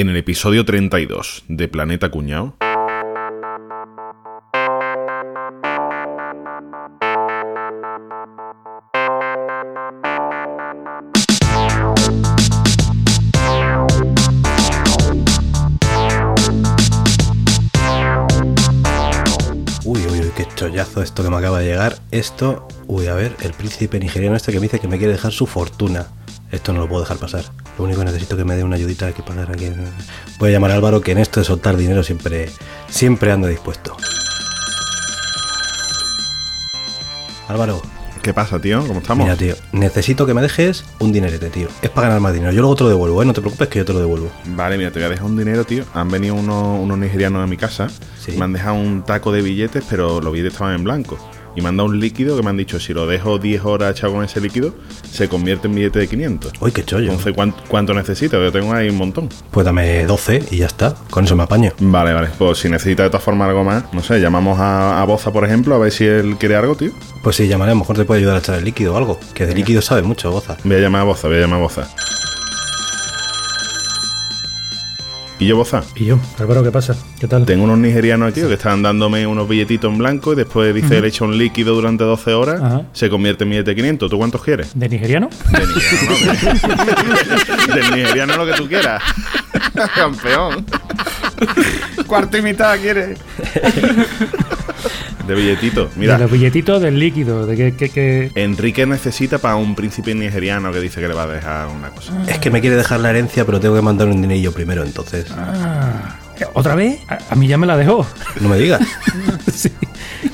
En el episodio 32 de Planeta Cuñao. Chollazo esto que me acaba de llegar. Esto, uy, a ver, el príncipe nigeriano este que me dice que me quiere dejar su fortuna. Esto no lo puedo dejar pasar. Lo único que necesito que me dé una ayudita que pagar aquí. Voy a llamar a Álvaro que en esto de soltar dinero siempre, siempre ando dispuesto. Álvaro, ¿Qué pasa, tío? ¿Cómo estamos? mira, tío, necesito que me dejes un dinerete, tío. Es para ganar más dinero. Yo luego te lo devuelvo, ¿eh? No te preocupes que yo te lo devuelvo. Vale, mira, te voy a dejar un dinero, tío. Han venido unos, unos nigerianos a mi casa. Sí. Me han dejado un taco de billetes, pero los billetes estaban en blanco. Y me han dado un líquido que me han dicho, si lo dejo 10 horas echado con ese líquido, se convierte en billete de 500. Uy, qué chollo. Entonces, ¿cuánto, cuánto necesito? Yo tengo ahí un montón. Pues dame 12 y ya está. Con eso me apaño. Vale, vale. Pues si necesita de todas formas algo más, no sé, llamamos a, a Boza, por ejemplo, a ver si él quiere algo, tío. Pues sí, llamaré, a lo mejor te puede ayudar a echar el líquido o algo. Que de líquido sabe mucho, goza. Voy a llamar a Boza, voy a llamar a Boza. ¿Y yo, Boza? Y yo, Álvaro, ¿qué pasa? ¿Qué tal? Tengo unos nigerianos aquí que están dándome unos billetitos en blanco y después dice le echa un líquido durante 12 horas, Ajá. se convierte en billete de 500. ¿Tú cuántos quieres? ¿De nigeriano? De nigeriano, no, de- Del nigeriano lo que tú quieras. Campeón. Cuarto y mitad quieres. De billetito. Mira, De los billetitos del líquido, de que, que, que- Enrique necesita para un príncipe nigeriano que dice que le va a dejar una cosa. Es que me quiere dejar la herencia, pero tengo que mandar un dinerillo primero, entonces. Ah, ¿Otra vez? A, a mí ya me la dejó. No me digas. sí.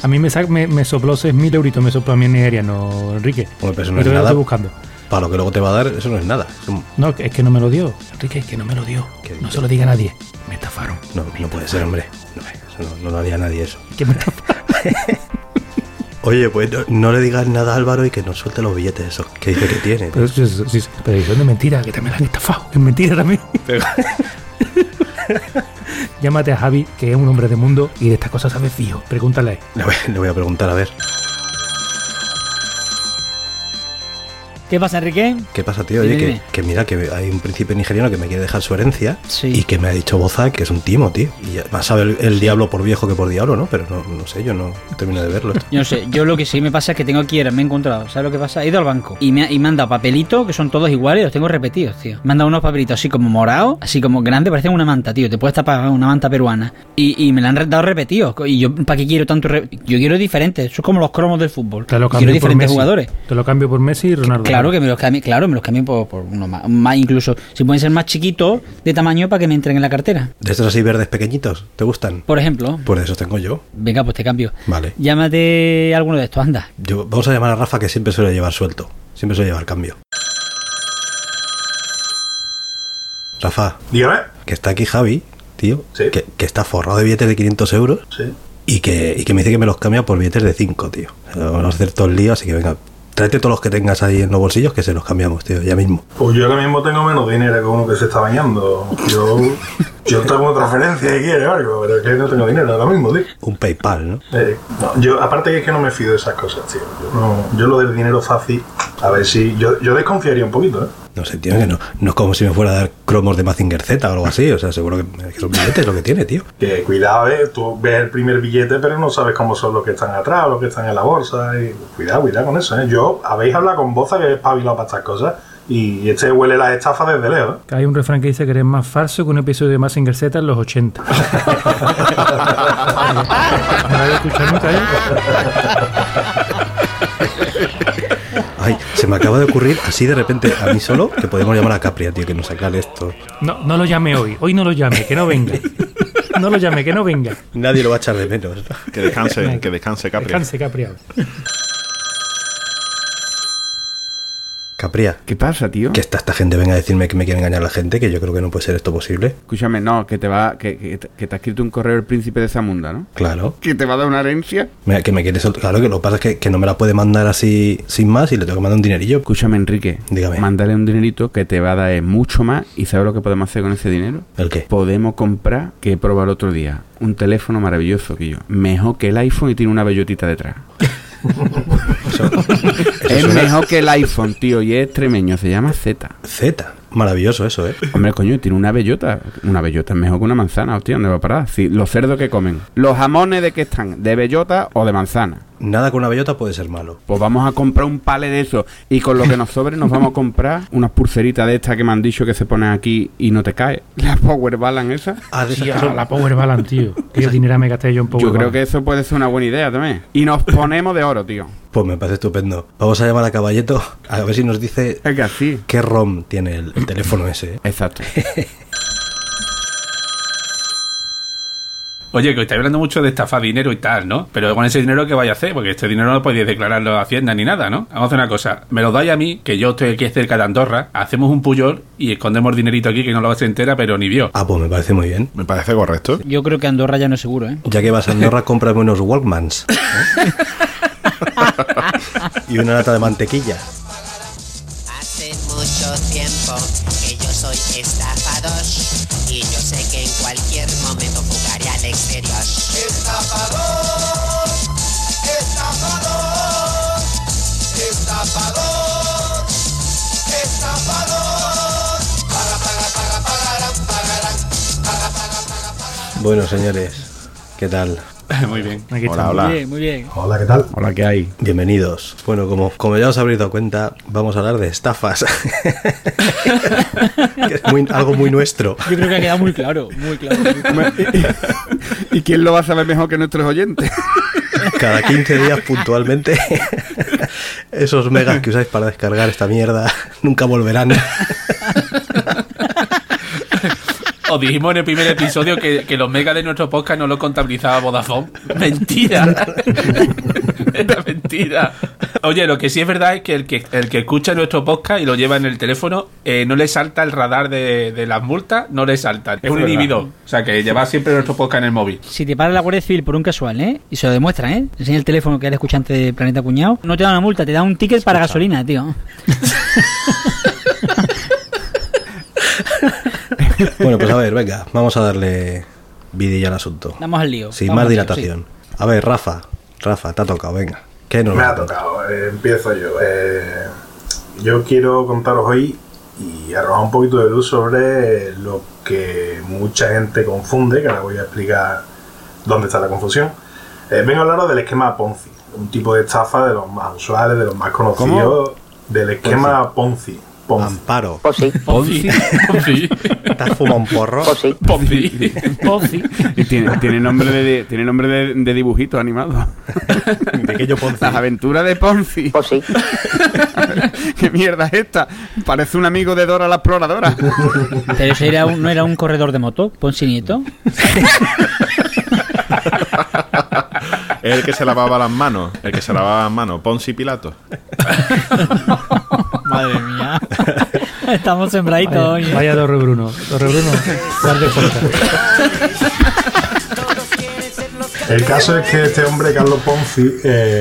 A mí me, sa- me, me sopló 6.000 euritos, me sopló a mí en nigeriano, Enrique. Hombre, pero eso no Yo es te lo nada. estoy buscando. Para lo que luego te va a dar, eso no es nada. Es un- No, es que no me lo dio. Enrique, es que no me lo dio. ¿Qué No se lo diga a nadie. Me estafaron. No, no puede ser, hombre. No, eso no, no lo haría nadie eso. Que me estafaron. Oye, pues no, no le digas nada a Álvaro y que nos suelte los billetes esos que dice que tiene. Pero, eso es- sí, sí, pero son de mentira, que también la han estafado. Es mentira también. Llámate a Javi, que es un hombre de mundo y de estas cosas sabe fijo. Pregúntale. voy, le voy a preguntar, a ver. ¿Qué pasa, Enrique? ¿Qué pasa, tío? Oye, que, mira, que hay un príncipe nigeriano que me quiere dejar su herencia Sí. y que me ha dicho Boza que es un timo, tío. Y ya- más sabe el, el diablo por viejo que por diablo, ¿no? Pero no, no sé, yo no termino de verlo. Yo no sé, yo lo que sí me pasa es que tengo aquí, me he encontrado, ¿sabes lo que pasa? He ido al banco y me, ha- y me han dado papelitos que son todos iguales, los tengo repetidos, tío. Me han dado unos papelitos así como morados, así como grandes, parecen una manta, tío. Te puedes tapar una manta peruana. Y, y me la han dado repetidos. Y yo, ¿para qué quiero tanto? Yo quiero diferentes, eso es como los cromos del fútbol. Te lo quiero cambio por diferentes Messi. jugadores. Te lo cambio por Messi y Ronaldo. Claro que me los cambien, claro, me los cambien por, por uno más, más, incluso si pueden ser más chiquitos de tamaño para que me entren en la cartera. ¿De estos así verdes pequeñitos? ¿Te gustan? Por ejemplo, Pues de esos tengo yo. venga, pues te cambio. Vale. Llámate a alguno de estos, anda. Yo, vamos a llamar a Rafa que siempre suele llevar suelto. Siempre suele llevar cambio. Rafa, Dígame. que está aquí Javi, tío. Sí. Que, que está forrado de billetes de 500 euros Sí. y que, y que me dice que me los cambia por billetes de 5, tío. Vamos a hacer todo el lío, así que venga. Tráete todos los que tengas ahí en los bolsillos que se los cambiamos, tío, ya mismo. Pues yo ahora mismo tengo menos dinero que uno que se está bañando. Yo, yo tengo transferencia y quiere algo, pero es que no tengo dinero ahora mismo, tío. Un PayPal, ¿no? Eh, no, yo, aparte que es que no me fío de esas cosas, tío. Yo, no- yo lo del dinero fácil, a ver si. Yo, yo desconfiaría un poquito, ¿eh? No sé, tío, que no, no es como si me fuera a dar cromos de Mazinger Z o algo así. O sea, seguro que, que son billetes lo que tiene, tío. Que cuidado, ¿eh? Tú ves el primer billete, pero no sabes cómo son los que están atrás, los que están en la bolsa. Y cuidado, cuidado con eso, ¿eh? Yo, habéis hablado con Boza que es espabilado para estas cosas. Y este huele las estafas desde lejos, ¿eh? Hay un refrán que dice que eres más falso que un episodio de Massinger Z en los 80. no lo escuchado nunca, ¿eh? Se me acaba de ocurrir así de repente a mí solo que podemos llamar a Capria, tío, que nos aclare esto. No, no lo llame hoy. Hoy no lo llame, que no venga. No lo llame, que no venga. Nadie lo va a echar de menos. Que descanse, que descanse, Capri. Descanse, Capriado. Capria, ¿Qué pasa, tío? que esta, esta gente venga a decirme que me quiere engañar a la gente, que yo creo que no puede ser esto posible. Escúchame, no, que te va, que, que te- que te ha escrito un correo el príncipe de Zamunda, ¿no? Claro. Que te va a dar una herencia. Mira, que me quiere. Claro, que lo que pasa es que, que no me la puede mandar así sin más y le tengo que mandar un dinerillo. Escúchame, Enrique. Dígame. Mándale un dinerito que te va a dar eh, mucho más. ¿Y sabes lo que podemos hacer con ese dinero? ¿El qué? Podemos comprar, que he probado el otro día, un teléfono maravilloso que yo. Mejor que el iPhone y tiene una bellotita detrás. Es mejor que el iPhone, tío, y es extremeño. Se llama Z. Z. Maravilloso eso, ¿eh? Hombre, coño, tiene una bellota. Una bellota es mejor que una manzana, hostia, ¿dónde va a parar? Sí, los cerdos que comen. ¿Los jamones de qué están? ¿De bellota o de manzana? Nada con una bellota puede ser malo. Pues vamos a comprar un pale de eso. Y con lo que nos sobre nos vamos a comprar unas pulseritas de estas que me han dicho que se ponen aquí y no te cae. La Power Balance esa. Ah, de esas Tía, que son- la Power Balance, tío. Qué dinero me gasté yo en Power Yo creo Balance. que eso puede ser una buena idea también. Y nos ponemos de oro, tío. Pues me parece estupendo. Vamos a llamar a Caballeto a ver si nos dice qué ROM tiene el, el teléfono ese. ¿eh? Exacto. Oye, que estáis hablando mucho de estafar dinero y tal, ¿no? Pero con ese dinero, ¿qué vais a hacer? Porque este dinero no podéis declararlo a Hacienda ni nada, ¿no? Vamos a hacer una cosa. Me lo dais a mí, que yo estoy aquí cerca de Andorra, hacemos un puyol y escondemos dinerito aquí que no lo vas a entera, pero ni vio. Ah, pues me parece muy bien. Me parece correcto. Yo creo que Andorra ya no es seguro, ¿eh? Ya que vas a Andorra, cómprame unos Walkmans. ¿eh? y una lata de mantequilla. Hace mucho tiempo que yo soy estafador y yo sé que en cualquier momento jugaré al exterior. Estafador, estafador, estafador, estafador. Paga, paga, paga. Bueno, señores, ¿qué tal? Muy bien. Aquí Hola, hola. Muy bien, muy bien. Hola, ¿qué tal? Hola, ¿qué hay? Bienvenidos. Bueno, como, como ya os habréis dado cuenta, vamos a hablar de estafas. Que es muy- algo muy nuestro. Yo creo que ha quedado muy claro, muy claro. muy claro. ¿Y quién lo va a saber mejor que nuestros oyentes? Cada 15 días puntualmente. Esos megas que usáis para descargar esta mierda nunca volverán. Os dijimos en el primer episodio que, que los megas de nuestro podcast no lo contabilizaba Vodafone. Mentira. Era mentira. Oye, lo que sí es verdad es que el que, el que escucha nuestro podcast y lo lleva en el teléfono, eh, no le salta el radar de, de las multas, no le salta. Es un verdad. inhibidor. O sea, que lleva siempre nuestro podcast en el móvil. Si te para la Guardia Civil por un casual, ¿eh? Y se lo demuestra, ¿eh? Enseña el teléfono que eres escuchante de Planeta Cuñado. No te da una multa, te da un ticket para gasolina, tío. Bueno, pues a ver, venga, vamos a darle vidilla al asunto. Damos al lío. Sin Vamos más lío, dilatación. A ver, Rafa, Rafa, te ha tocado, venga. ¿Qué nos Me ha tocado, eh, empiezo yo. Eh, yo quiero contaros hoy y arrojar un poquito de luz sobre lo que mucha gente confunde, que ahora voy a explicar dónde está la confusión. Eh, vengo a hablaros del esquema Ponzi, un tipo de estafa de los más usuales, de los más conocidos, del esquema Ponzi. Ponzi. Amparo, Ponzi. Ponzi. ¿te has fumado un porro? Ponzi. Ponzi. Y tiene, tiene nombre de, tiene nombre de, de dibujito animado. Pequeño Ponzi. Las aventuras de Ponzi. ¿Qué mierda es esta? Parece un amigo de Dora la exploradora. Pero ese era un- no era un corredor de moto, Ponzi Nieto. Es el que se lavaba las manos. El que se lavaba las manos. Ponzi Pilato. Madre mía. Estamos sembraditos Vaya, hoy. ¿eh? vaya Torre Bruno. Torre Bruno, guarde fuerza. El caso es que este hombre, Carlos Ponzi, eh,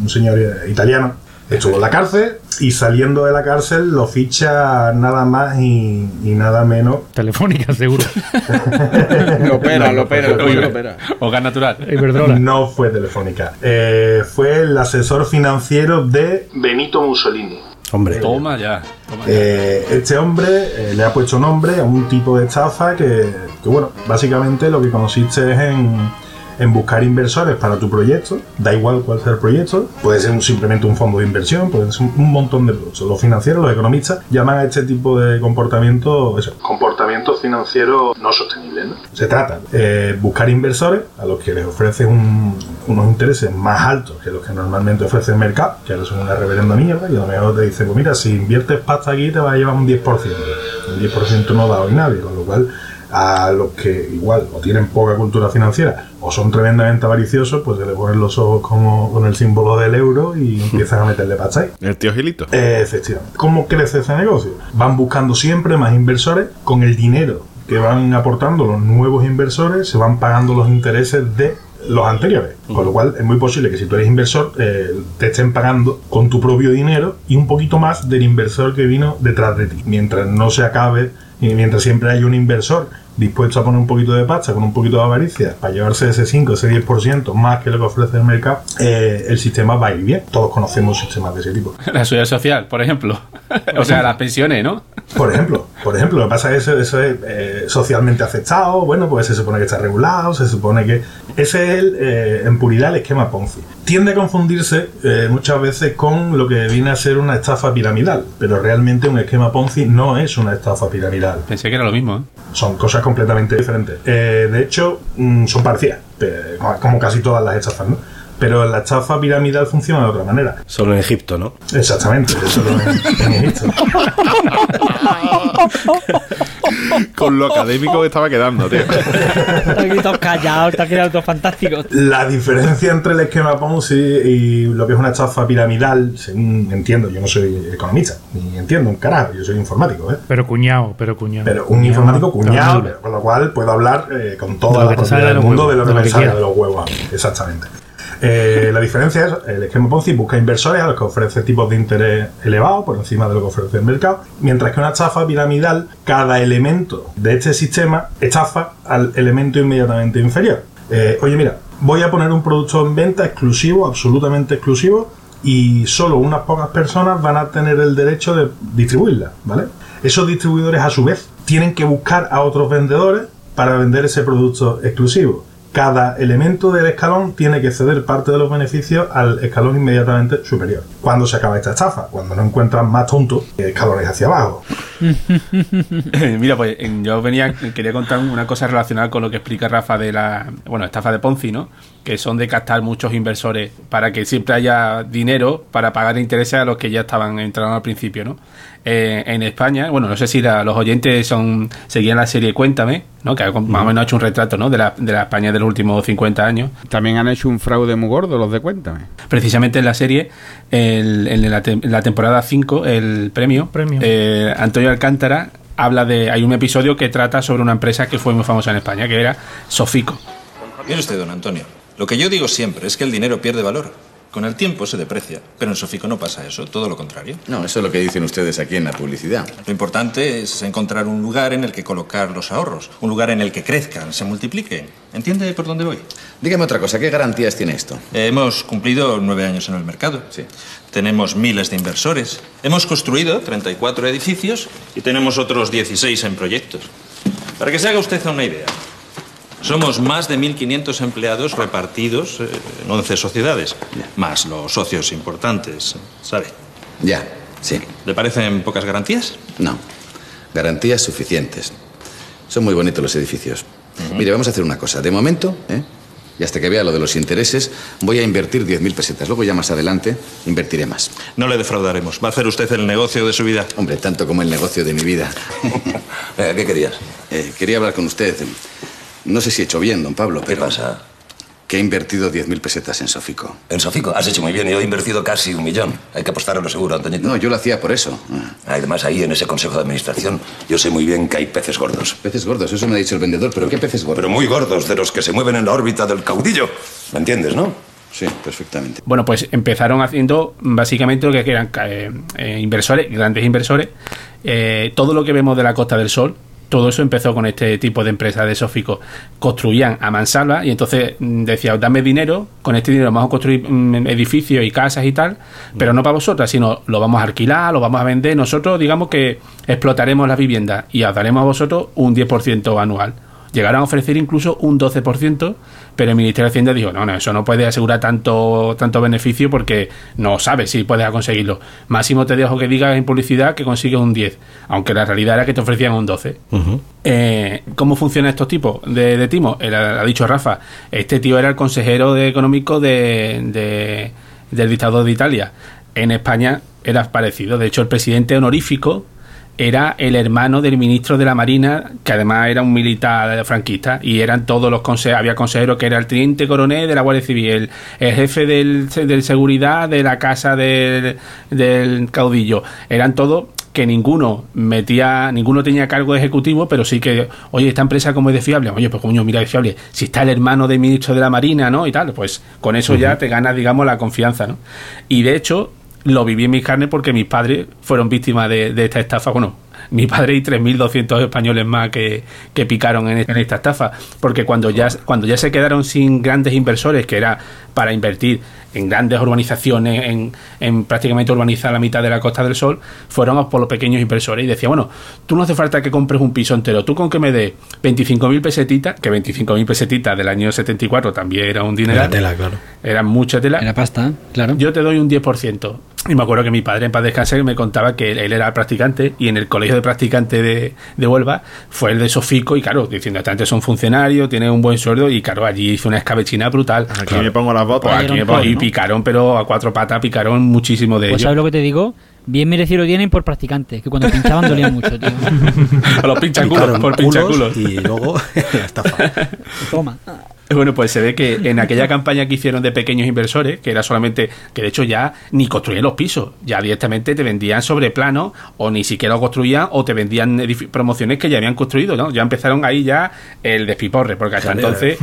un señor italiano, estuvo en la cárcel y saliendo de la cárcel lo ficha nada más y, y nada menos. Telefónica, seguro. Lo opera, lo opera, Oye, lo opera. O gas natural. Iberdrola. No fue telefónica. Eh, fue el asesor financiero de Benito Mussolini. Hombre, Toma ya. Toma ya. Eh, este hombre eh, le ha puesto nombre a un tipo de estafa que, que, bueno, básicamente lo que consiste es en, en buscar inversores para tu proyecto, da igual cuál sea el proyecto, puede ser un- simplemente un fondo de inversión, puede ser un, un montón de productos. Los financieros, los economistas, llaman a este tipo de comportamiento eso, comportamiento financiero no sostenible. ¿no? Se trata de buscar inversores a los que les ofreces un- unos intereses más altos que los que normalmente ofrece el mercado, que ahora son una reverenda mierda, y a lo mejor te dice, pues mira, si inviertes pasta aquí te va a llevar un 10%. El 10% no da hoy nadie, con lo cual a los que igual o tienen poca cultura financiera o son tremendamente avariciosos, pues se le ponen los ojos como con el símbolo del euro y empiezan a meterle ahí. El tío Gilito. Eh, efectivamente. ¿Cómo crece ese negocio? Van buscando siempre más inversores con el dinero que van aportando los nuevos inversores, se van pagando los intereses de los anteriores. Con lo cual es muy posible que si tú eres inversor eh, te estén pagando con tu propio dinero y un poquito más del inversor que vino detrás de ti. Mientras no se acabe Y mientras siempre hay un inversor dispuesto a poner un poquito de pasta con un poquito de avaricia para llevarse ese 5, ese 10% más que lo que ofrece el mercado, eh, el sistema va a ir bien. Todos conocemos sistemas de ese tipo. La seguridad social, por ejemplo. o sea, las pensiones, ¿no? Por ejemplo, por ejemplo, lo que pasa es que eso, eso es eh, socialmente aceptado, bueno, pues se supone que está regulado, se supone que... Ese es el, eh, en puridad el esquema Ponzi. Tiende a confundirse eh, muchas veces con lo que viene a ser una estafa piramidal, pero realmente un esquema Ponzi no es una estafa piramidal. Pensé que era lo mismo, ¿eh? Son cosas completamente diferentes. Eh, de hecho, mm, son parecidas, como casi todas las estafas, ¿no? Pero la estafa piramidal funciona de otra manera. Solo en Egipto, ¿no? Exactamente, eso lo en Egipto. Con lo académico que estaba quedando, tío. Aquí todos callados, te ha quedado todo fantástico. La diferencia entre el esquema Ponzi y lo que es una estafa piramidal, según entiendo, yo no soy economista, ni entiendo un carajo, yo soy informático, ¿eh? Pero cuñado, pero cuñado. Pero un informático cuñado, con lo cual puedo hablar eh, con toda la propiedad de del mundo huevos, de lo que me salga de los huevos. a mí, Exactamente. Eh, la diferencia es el esquema Ponzi busca inversores a los que ofrece tipos de interés elevados por encima de lo que ofrece el mercado, mientras que una estafa piramidal, cada elemento de este sistema estafa al elemento inmediatamente inferior. Eh, oye, mira, voy a poner un producto en venta exclusivo, absolutamente exclusivo, y solo unas pocas personas van a tener el derecho de distribuirla, ¿vale? Esos distribuidores a su vez tienen que buscar a otros vendedores para vender ese producto exclusivo. Cada elemento del escalón tiene que ceder parte de los beneficios al escalón inmediatamente superior. ¿Cuándo se acaba esta estafa? Cuando no encuentran más tontos escalones hacia abajo. Mira, pues yo venía, quería contar una cosa relacionada con lo que explica Rafa de la, bueno, estafa de Ponzi, ¿no? Que son de captar muchos inversores para que siempre haya dinero para pagar intereses a los que ya estaban entrando al principio, ¿no? Eh, en España, bueno, no sé si la- los oyentes son seguían la serie Cuéntame, ¿no? Que más o menos ha hecho un retrato, ¿no? De la, de la España de los últimos 50 años. También han hecho un fraude muy gordo los de Cuéntame. Precisamente en la serie, el- en, la, te- en la temporada 5, el premio, Premio. eh, Antonio Alcántara habla de. Hay un episodio que trata sobre una empresa que fue muy famosa en España, que era Sofico. Mire usted, don Antonio. Lo que yo digo siempre es que el dinero pierde valor. Con el tiempo se deprecia. Pero en Sofico no pasa eso, todo lo contrario. No, eso es lo que dicen ustedes aquí en la publicidad. Lo importante es encontrar un lugar en el que colocar los ahorros, un lugar en el que crezcan, se multipliquen. ¿Entiende por dónde voy? Dígame otra cosa, ¿qué garantías tiene esto? Hemos cumplido nueve años en el mercado. Sí. Tenemos miles de inversores. Hemos construido 34 edificios y tenemos otros 16 en proyectos. Para que se haga usted una idea, somos más de 1.500 empleados repartidos eh, en 11 sociedades, más los socios importantes, ¿sabe? Ya, sí. ¿Le parecen pocas garantías? No. Garantías suficientes. Son muy bonitos los edificios. Mire, vamos a hacer una cosa. De momento, ¿eh? y hasta que vea lo de los intereses, voy a invertir 10.000 pesetas. Luego ya más adelante invertiré más. No le defraudaremos. Va a hacer usted el negocio de su vida. Hombre, tanto como el negocio de mi vida. Eh, ¿Qué querías? Eh, quería hablar con usted. No sé si he hecho bien, don Pablo, ¿Qué pero pasa? que he invertido 10.000 pesetas en Sofico. En Sofico, has hecho muy bien. Yo he invertido casi un millón. Hay que apostar a lo seguro, Antoñito. No, yo lo hacía por eso. Ah, Además, ahí en ese consejo de administración, yo sé muy bien que hay peces gordos. Peces gordos, eso me ha dicho el vendedor, pero ¿qué peces gordos? Pero muy gordos, de los que se mueven en la órbita del caudillo. ¿Me entiendes, no? Sí, perfectamente. Bueno, pues empezaron haciendo básicamente lo que eran eh, eh, inversores, grandes inversores. Eh, todo lo que vemos de la Costa del Sol, todo eso empezó con este tipo de empresas de Sófico. Construían a mansalva y entonces mm, decía, dame dinero, con este dinero vamos a construir mm, edificios y casas y tal, pero no para vosotras, sino lo vamos a alquilar, lo vamos a vender. Nosotros, digamos que explotaremos las viviendas y os daremos a vosotros un 10% anual. Llegaron a ofrecer incluso un 12%, pero el Ministerio de Hacienda dijo, no, no, eso no puede asegurar tanto, tanto beneficio porque no sabes si puedes conseguirlo. Máximo te dejo que digas en publicidad que consigues un 10, aunque la realidad era que te ofrecían un 12. Eh, ¿Cómo funcionan estos tipos de, de timos? Ha ha dicho Rafa, este tío era el consejero de- económico de, de- del dictador de Italia. En España era parecido. De hecho, el presidente honorífico era el hermano del ministro de la Marina, que además era un militar franquista, y eran todos los consejeros, había consejeros que era el teniente coronel de la Guardia Civil, el, el jefe del, del seguridad de la casa del, del caudillo, eran todos que ninguno metía, ninguno tenía cargo ejecutivo, pero sí que, oye, esta empresa como es de fiable, oye, pues coño, mira, es fiable, si está el hermano del ministro de la Marina, ¿no? Y tal, pues con eso ya te ganas, digamos, la confianza, ¿no? Y de hecho, lo viví en mis carnes porque mis padres fueron víctimas de, de esta estafa. Bueno, mi padre y 3.200 españoles más que, que picaron en, en esta estafa. Porque cuando ya, cuando ya se quedaron sin grandes inversores, que era para invertir en grandes urbanizaciones, en, en prácticamente urbanizar la mitad de la Costa del Sol, fueron por los pequeños inversores y decía, bueno, tú no hace falta que compres un piso entero, tú con que me des 25.000 pesetitas, que 25.000 pesetitas del año 74 también era un dinero. Era tela, claro. Era mucha tela. Era pasta, claro. Yo te doy un 10%. Y me acuerdo que mi padre en paz descanse me contaba que él, él era practicante y en el colegio de practicantes de, de Huelva fue el de Sofico y claro, diciendo, esta gente son funcionarios, tienen un buen sueldo y claro, allí hizo una escabechina brutal. Aquí me pongo las botas. Pues aquí me pongo- y picaron, pero a cuatro patas picaron muchísimo de Pues ellos. sabes lo que te digo, bien merecido tienen por practicantes, que cuando pinchaban dolía mucho, tío. A los pinchaculos, por culos pinchaculos. Y luego la estafa. Toma. Bueno, pues se ve que en aquella campaña que hicieron de pequeños inversores, que era solamente, que de hecho ya ni construían los pisos, ya directamente te vendían sobre plano, o ni siquiera lo construían, o te vendían promociones que ya habían construido, ¿no? Ya empezaron ahí ya el despiporre, porque hasta entonces,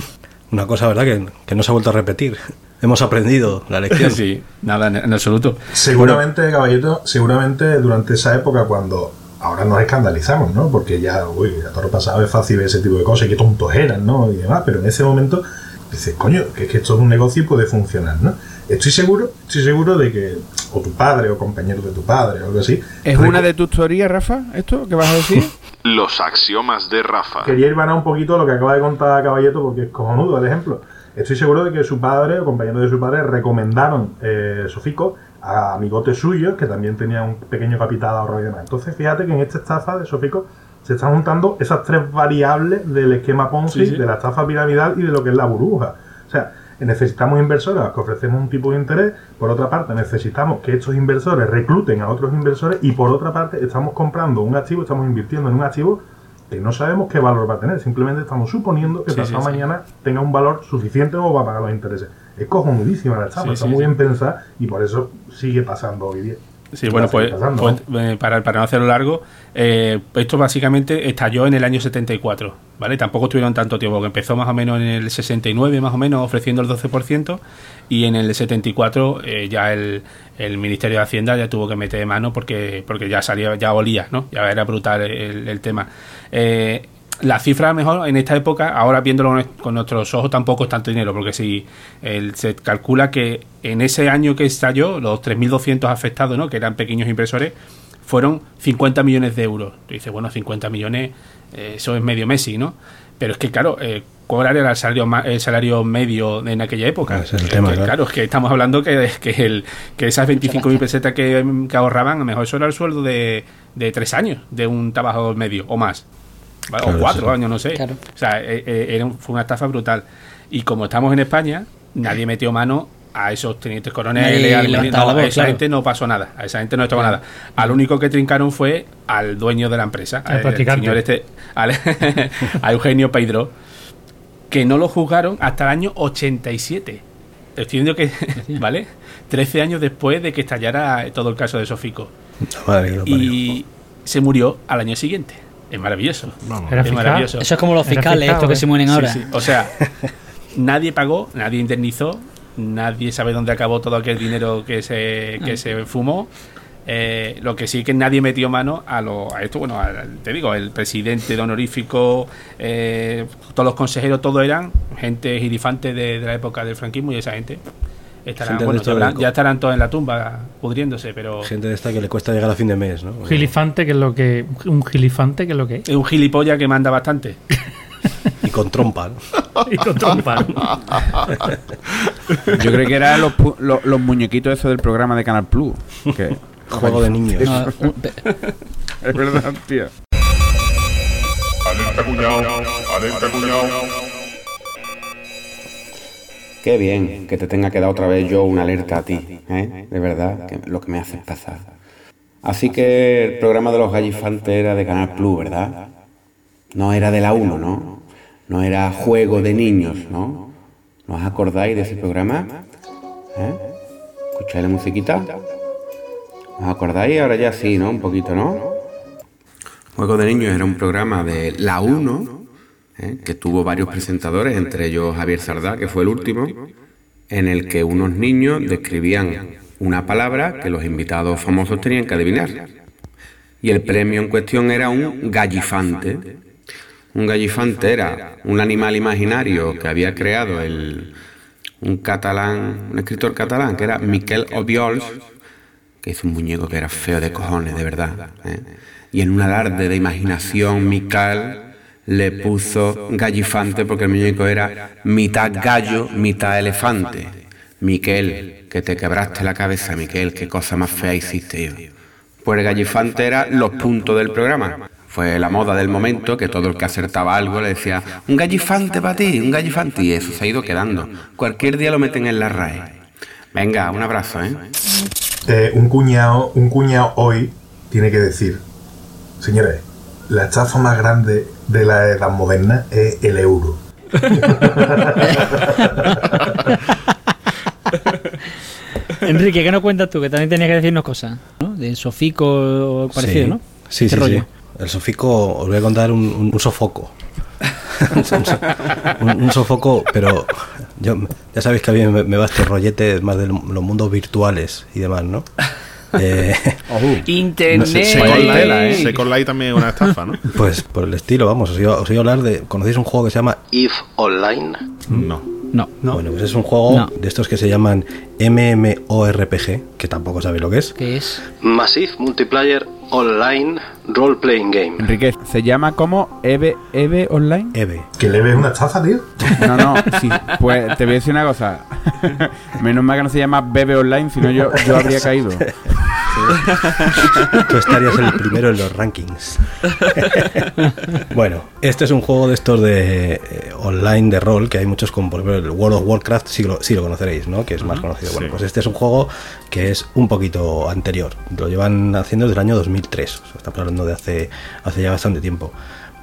Una cosa, ¿verdad? Que, que no se ha vuelto a repetir. Hemos aprendido la lección. sí, nada en, en absoluto. Seguramente, caballito, seguramente durante esa época cuando ahora nos escandalizamos, ¿no? Porque ya, uy, a todo lo pasado es fácil ver ese tipo de cosas y qué tontos eran, ¿no? Y demás, pero en ese momento dices, coño, que es que esto es un negocio y puede funcionar, ¿no? Estoy seguro, estoy seguro de que o tu padre o compañero de tu padre o algo así. ¿Es una de tus teorías, Rafa, esto que vas a decir? Los axiomas de Rafa. Quería ir un poquito lo que acaba de contar Caballeto porque es cojonudo el ejemplo. Estoy seguro de que su padre o compañero de su padre recomendaron eh, Sofico a amigotes suyos que también tenían un pequeño capital ahorrado y demás. Entonces, fíjate que en esta estafa de Sofico se están juntando esas tres variables del esquema Ponzi, Sí, sí. de la estafa piramidal y de lo que es la burbuja. O sea, necesitamos inversores a los que ofrecemos un tipo de interés, por otra parte necesitamos que estos inversores recluten a otros inversores y por otra parte estamos comprando un activo, estamos invirtiendo en un activo que no sabemos qué valor va a tener, simplemente estamos suponiendo que Sí, pasado sí, sí. mañana tenga un valor suficiente o va a pagar los intereses. Es cojonudísima la estafa, está muy bien pensada y por eso sigue pasando hoy día. Sí, bueno, pues, pasando, pues, ¿no? eh, para, para no hacerlo largo, eh, esto básicamente estalló en el año 74, ¿vale? Tampoco tuvieron tanto tiempo, que empezó más o menos en el 69, más o menos, ofreciendo el 12%, y en el 74 eh, ya el, el Ministerio de Hacienda ya tuvo que meter mano porque, porque ya salía, ya olía, ¿no? Ya era brutal el, el tema. Eh, la cifra mejor en esta época, ahora viéndolo con nuestros ojos, tampoco es tanto dinero, porque si el- se calcula que en ese año que estalló, los 3.200 afectados, ¿no? que eran pequeños inversores, fueron 50 millones de euros. Tú dices, bueno, 50 millones, eh, eso es medio Messi, ¿no? Pero es que, claro, eh, ¿cuál era el salario, ma- el salario medio en aquella época? Ese es el Que- tema, que, claro. claro, es que estamos hablando que, que, el, que esas 25.000 pesetas que, que ahorraban, a lo mejor eso era el sueldo de, de tres años de un trabajador medio o más. O cuatro sí. años, no sé. Claro. O sea, eh, eh, era un- fue una estafa brutal. Y como estamos en España, nadie metió mano a esos tenientes coroneles. Al- no, la voz, a esa claro. gente no pasó nada. A esa gente no estaba nada. Al único que trincaron fue al dueño de la empresa, Al practicante. señor este, al- a Eugenio Pedro, que no lo juzgaron hasta el año 87. Estoy viendo que, ¿vale? 13 años después de que estallara todo el caso de Sofico. Madre. Y se murió al año siguiente. Es maravilloso. Era es maravilloso. Eso es como los fiscales, fiscal, estos que ¿eh? se mueren ahora. sí. O sea, nadie pagó, nadie indemnizó, nadie sabe dónde acabó todo aquel dinero que se, que se fumó. Eh, lo que sí que nadie metió mano a, lo, a esto, bueno, te digo, el presidente de honorífico, eh, todos los consejeros, todos eran gente girifante de, de la época del franquismo y esa gente. Estarán, Gente de bueno, esto ya, habrán- de- ya estarán todos en la tumba pudriéndose, pero Gente de esta que le cuesta llegar a fin de mes, ¿no? Gilifante, que es lo que. Un gilifante, que es lo que es. es un gilipollas que manda bastante. Y con trompa, ¿no? Y con trompa. Yo creo que eran los, pu- los, los muñequitos esos del programa de Canal Plus. Que, Juego de niños. No, un- es verdad, tío. Alerta cuñado, alerta cuñado. Qué bien que te tenga que dar otra vez yo una alerta a ti, ¿eh? De verdad, que lo que me haces pasar. Así que el programa de los gallifantes era de Canal Plus, ¿verdad? No era de la 1, ¿no? No era juego de niños, ¿no? ¿No os acordáis de ese programa? ¿Eh? ¿Escucháis la musiquita? ¿Os acordáis? Ahora ya sí, ¿no? Un poquito, ¿no? Juego de Niños era un programa de La 1, ¿eh? que tuvo varios presentadores, entre ellos Javier Sardá, que fue el último, en el que unos niños describían una palabra que los invitados famosos tenían que adivinar. Y el premio en cuestión era un gallifante. Un gallifante era un animal imaginario que había creado el, un catalán, un escritor catalán, que era Miquel Obiols, que hizo un muñeco que era feo de cojones, de verdad. ¿eh? Y en un alarde de imaginación, Miquel le puso gallifante porque el muñeco era mitad gallo, mitad elefante. Miquel, que te quebraste la cabeza, Miquel, qué cosa más fea hiciste yo. Pues el gallifante era los puntos del programa. Fue la moda del momento que todo el que acertaba algo le decía, un gallifante para ti, un gallifante. Y eso se ha ido quedando. Cualquier día lo meten en la RAE. Venga, un abrazo, ¿eh? Eh, un cuñado, un cuñado hoy tiene que decir, señores, la estafa más grande de la edad moderna es el euro. Enrique, ¿qué nos cuentas tú? Que también tenías que decirnos cosas, ¿no? De Sofico o parecido, sí. ¿no? Sí, sí, rollo. sí. El sofico, os voy a contar un, un- un sofoco. un, so- un- un sofoco, pero yo, ya sabéis que a mí me, me va este rollete más de los mundos virtuales y demás, ¿no? Eh, Internet. Se- Second Second Life también es una estafa, ¿no? pues por el estilo, vamos, os iba, os iba a hablar de... ¿Conocéis un juego que se llama EVE Online? No. No. Bueno, pues es un juego No. de estos que se llaman MMORPG, que tampoco sabéis lo que es. ¿Qué es? Massive Multiplayer Online Role Playing Game. Enrique, ¿se llama como Eve, Eve Online? Eve. ¿Que le ves una estafa, tío? No, no, sí, pues te voy a decir una cosa. Menos mal que no se llama Bebe Online, sino yo, yo habría caído. Tú estarías el primero en los rankings. bueno, este es un juego de estos de eh, online de rol, que hay muchos como por ejemplo el World of Warcraft, sí lo, sí lo conoceréis, ¿no? Que es más conocido. Bueno, Sí. pues este es un juego que es un poquito anterior. Lo llevan haciendo desde el año 2003. O sea, estamos hablando de hace, hace ya bastante tiempo.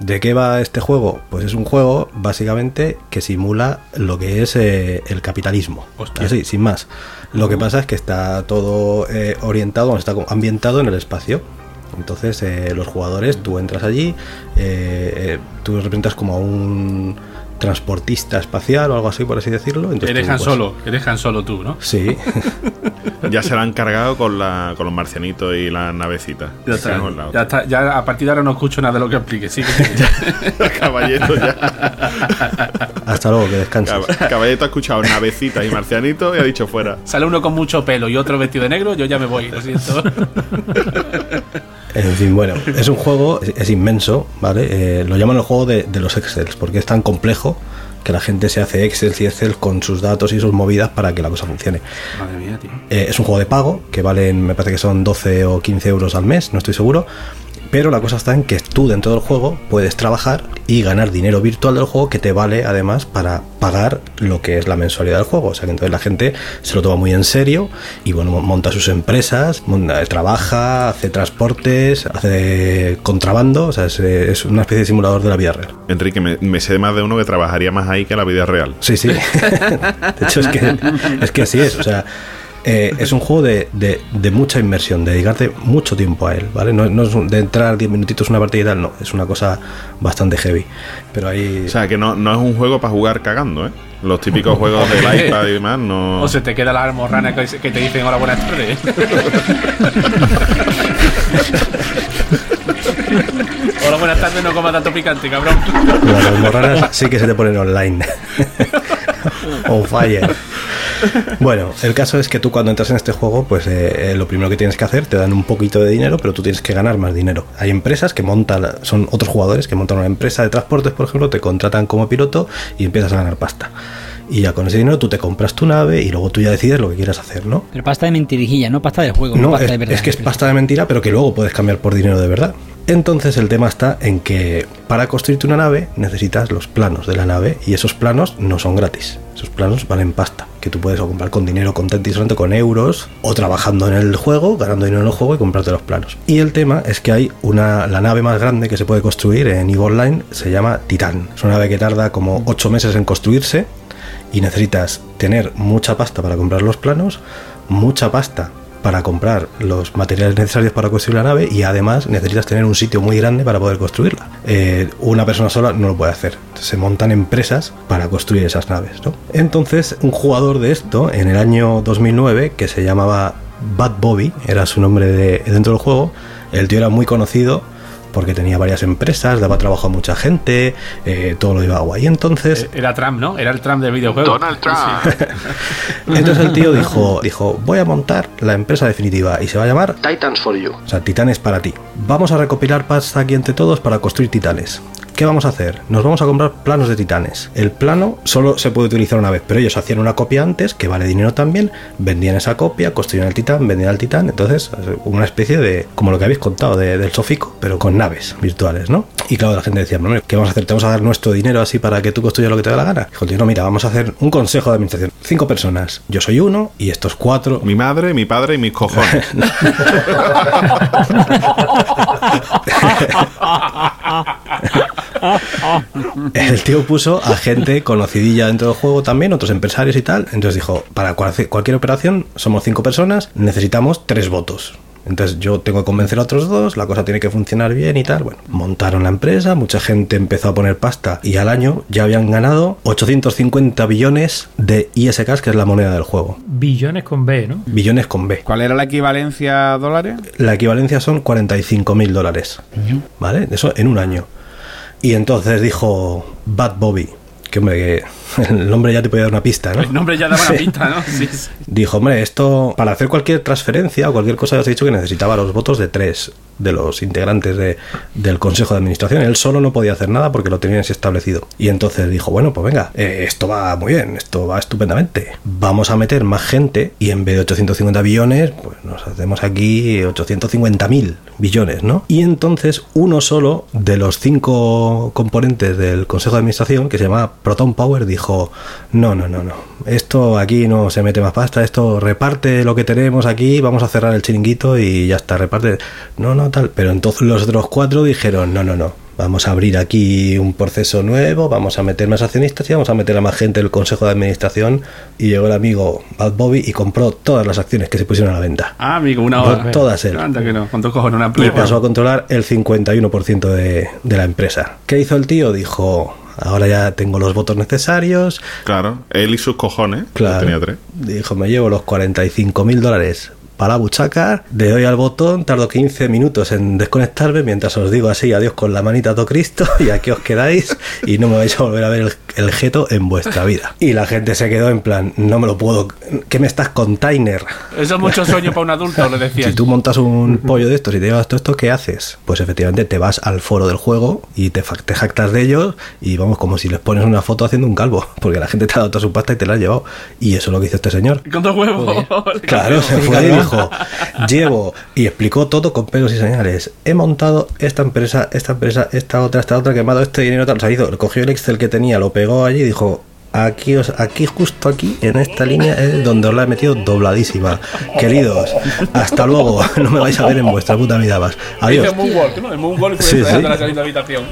¿De qué va este juego? Pues es un juego básicamente que simula lo que es eh, el capitalismo. Hostia. Así, sin más. Lo que pasa es que está todo eh, orientado, está ambientado en el espacio. Entonces eh, los jugadores, tú entras allí, tú representas como a un transportista espacial o algo así, por así decirlo. Entonces tú, dejan pues, solo, te dejan solo tú, ¿no? Sí. Ya se la han cargado con, la, con los marcianitos y las navecitas. Ya han está, ya está, ya a partir de ahora no escucho nada de lo que explique. Sí, que Caballito ya. Hasta luego, que descanses. Cab- Caballito ha escuchado navecitas y marcianitos y ha dicho fuera. Sale uno con mucho pelo y otro vestido de negro, yo ya me voy, lo siento. En fin, bueno, es un juego, es, es inmenso, ¿vale? Eh, lo llaman el juego de, de los Excels, porque es tan complejo que la gente se hace Excel y Excel con sus datos y sus movidas para que la cosa funcione. Madre mía, tío. Eh, es un juego de pago, que valen, me parece que son 12 o 15 euros al mes, no estoy seguro. Pero la cosa está en que tú dentro del juego puedes trabajar y ganar dinero virtual del juego que te vale además para pagar lo que es la mensualidad del juego. O sea que entonces la gente se lo toma muy en serio y bueno, monta sus empresas, monta- trabaja, hace transportes, hace contrabando. O sea, es, es una especie de simulador de la vida real. Enrique, me, me sé más de uno que trabajaría más ahí que en la vida real. Sí, sí. de hecho, es que, es que así es. O sea, eh, es un juego de, de- de mucha inversión, de dedicarte mucho tiempo a él, ¿vale? No, no es un- de entrar 10 minutitos en una partida y tal, no. Es una cosa bastante heavy. Pero ahí. O sea, que no, no es un juego para jugar cagando, ¿eh? Los típicos juegos del iPad y demás, no. O se te queda la almorrana que, que te dicen hola, buenas tardes. hola, buenas tardes, no comas tanto picante, cabrón. Las almorranas sí que se te ponen online. On fire. Bueno, el caso es que tú cuando entras en este juego, pues eh, eh, lo primero que tienes que hacer, te dan un poquito de dinero, pero tú tienes que ganar más dinero. Hay empresas que montan, son otros jugadores que montan una empresa de transportes, por ejemplo, te contratan como piloto y empiezas a ganar pasta. Y ya con ese dinero tú te compras tu nave y luego tú ya decides lo que quieras hacer, ¿no? Pero pasta de mentirijilla, no pasta del juego, no, No, pasta es, de verdad. es que es pasta de mentira, pero que luego puedes cambiar por dinero de verdad. Entonces el tema está en que para construirte una nave necesitas los planos de la nave y esos planos no son gratis. Esos planos valen pasta, que tú puedes comprar con dinero y sonante con euros o trabajando en el juego, ganando dinero en el juego y comprarte los planos. Y el tema es que hay una la nave más grande que se puede construir en EVE Online se llama Titán. Es una nave que tarda como 8 meses en construirse y necesitas tener mucha pasta para comprar los planos, mucha pasta para comprar los materiales necesarios para construir la nave y además necesitas tener un sitio muy grande para poder construirla. Eh, una persona sola no lo puede hacer. Se montan empresas para construir esas naves. ¿no? Entonces, un jugador de esto en el año 2009 que se llamaba Bad Bobby, era su nombre de, dentro del juego, El tío era muy conocido porque tenía varias empresas, daba trabajo a mucha gente, eh, todo lo iba guay. Entonces, Era Trump, ¿no? Era el Trump del videojuego. Donald Trump. entonces el tío dijo, dijo, voy a montar la empresa definitiva y se va a llamar Titans for you. O sea, titanes para ti. Vamos a recopilar pasta aquí entre todos para construir titanes. ¿Qué vamos a hacer? Nos vamos a comprar planos de titanes. El plano solo se puede utilizar una vez, pero ellos hacían una copia antes, que vale dinero también, vendían esa copia, construían el titán, vendían el titán, entonces una especie de, como lo que habéis contado, de- del Sofico, pero con naves virtuales, ¿no? Y claro, la gente decía, no, ¿qué vamos a hacer? ¿Te vamos a dar nuestro dinero así para que tú construyas lo que te dé la gana? Dijo no, mira, vamos a hacer un consejo de administración. Cinco personas. Yo soy uno y estos cuatro. Mi madre, mi padre y mis cojones. El tío puso a gente conocidilla dentro del juego también, otros empresarios y tal. Entonces dijo, para cual- cualquier operación somos cinco personas, necesitamos tres votos. Entonces yo tengo que convencer a otros dos, la cosa tiene que funcionar bien y tal. Bueno, montaron la empresa, mucha gente empezó a poner pasta y al año ya habían ganado 850 billones de ISKs, que es la moneda del juego. Billones con B, ¿no? Billones con B. ¿Cuál era la equivalencia a dólares? La equivalencia son 45 mil dólares. ¿Vale? Eso en un año. Y entonces dijo Bad Bobby, que que el nombre ya te podía dar una pista, ¿no? El nombre ya daba una pista, ¿no? Sí, sí. Dijo, hombre, esto, para hacer cualquier transferencia o cualquier cosa, os he dicho que necesitaba los votos de tres de los integrantes de- del Consejo de Administración. Él solo no podía hacer nada porque lo tenían así establecido. Y entonces dijo, bueno, pues venga, eh, esto va muy bien, esto va estupendamente. Vamos a meter más gente y en vez de 850 billones, pues nos hacemos aquí 850 mil billones, ¿no? Y entonces uno solo de los cinco componentes del Consejo de Administración, que se llama Proton Power, dijo, no, no, no, no, esto aquí no se mete más pasta, esto reparte lo que tenemos aquí, vamos a cerrar el chiringuito y ya está, reparte. No, no, tal. Pero entonces los otros cuatro dijeron, no, no, no. Vamos a abrir aquí un proceso nuevo, vamos a meter más accionistas y vamos a meter a más gente del consejo de administración. Y llegó el amigo Bad Bobby y compró todas las acciones que se pusieron a la venta. Ah, amigo, una hora. todas él. Anda que no. ¿Cuántos cojones una Y pasó a controlar el 51% de, de la empresa. ¿Qué hizo el tío? Dijo, ahora ya tengo los votos necesarios. Claro, él y sus cojones. Claro. Tenía tres. Dijo, me llevo los 45 mil dólares para la buchaca, le doy al botón, tardo 15 minutos en desconectarme mientras os digo así, adiós con la manita a todo Cristo y aquí os quedáis y no me vais a volver a ver el, el jeto en vuestra vida. Y la gente se quedó en plan, no me lo puedo, ¿qué me estás container? Eso es mucho sueño para un adulto, le decía. Si tú montas un pollo de estos y te llevas todo esto, ¿qué haces? Pues efectivamente te vas al foro del juego y te, te jactas de ellos y vamos, como si les pones una foto haciendo un calvo, porque la gente te ha dado toda su pasta y te la has llevado. Y eso es lo que hizo este señor. Con dos huevos. Claro, se fue y dijo, llevo, y explicó todo con pelos y señales. He montado esta empresa, esta empresa, esta otra, esta otra, que me ha dado este dinero tal. O sea, hizo, cogió el Excel que tenía, lo pegó allí y dijo, aquí, os, aquí justo aquí, en esta línea, es donde os la he metido dobladísima. Queridos, hasta luego, no me vais a ver en vuestra puta vida más. Adiós. Dice Moonwalk, ¿no? El Moonwalk fue Sí, sí, sí. de la salida de habitación.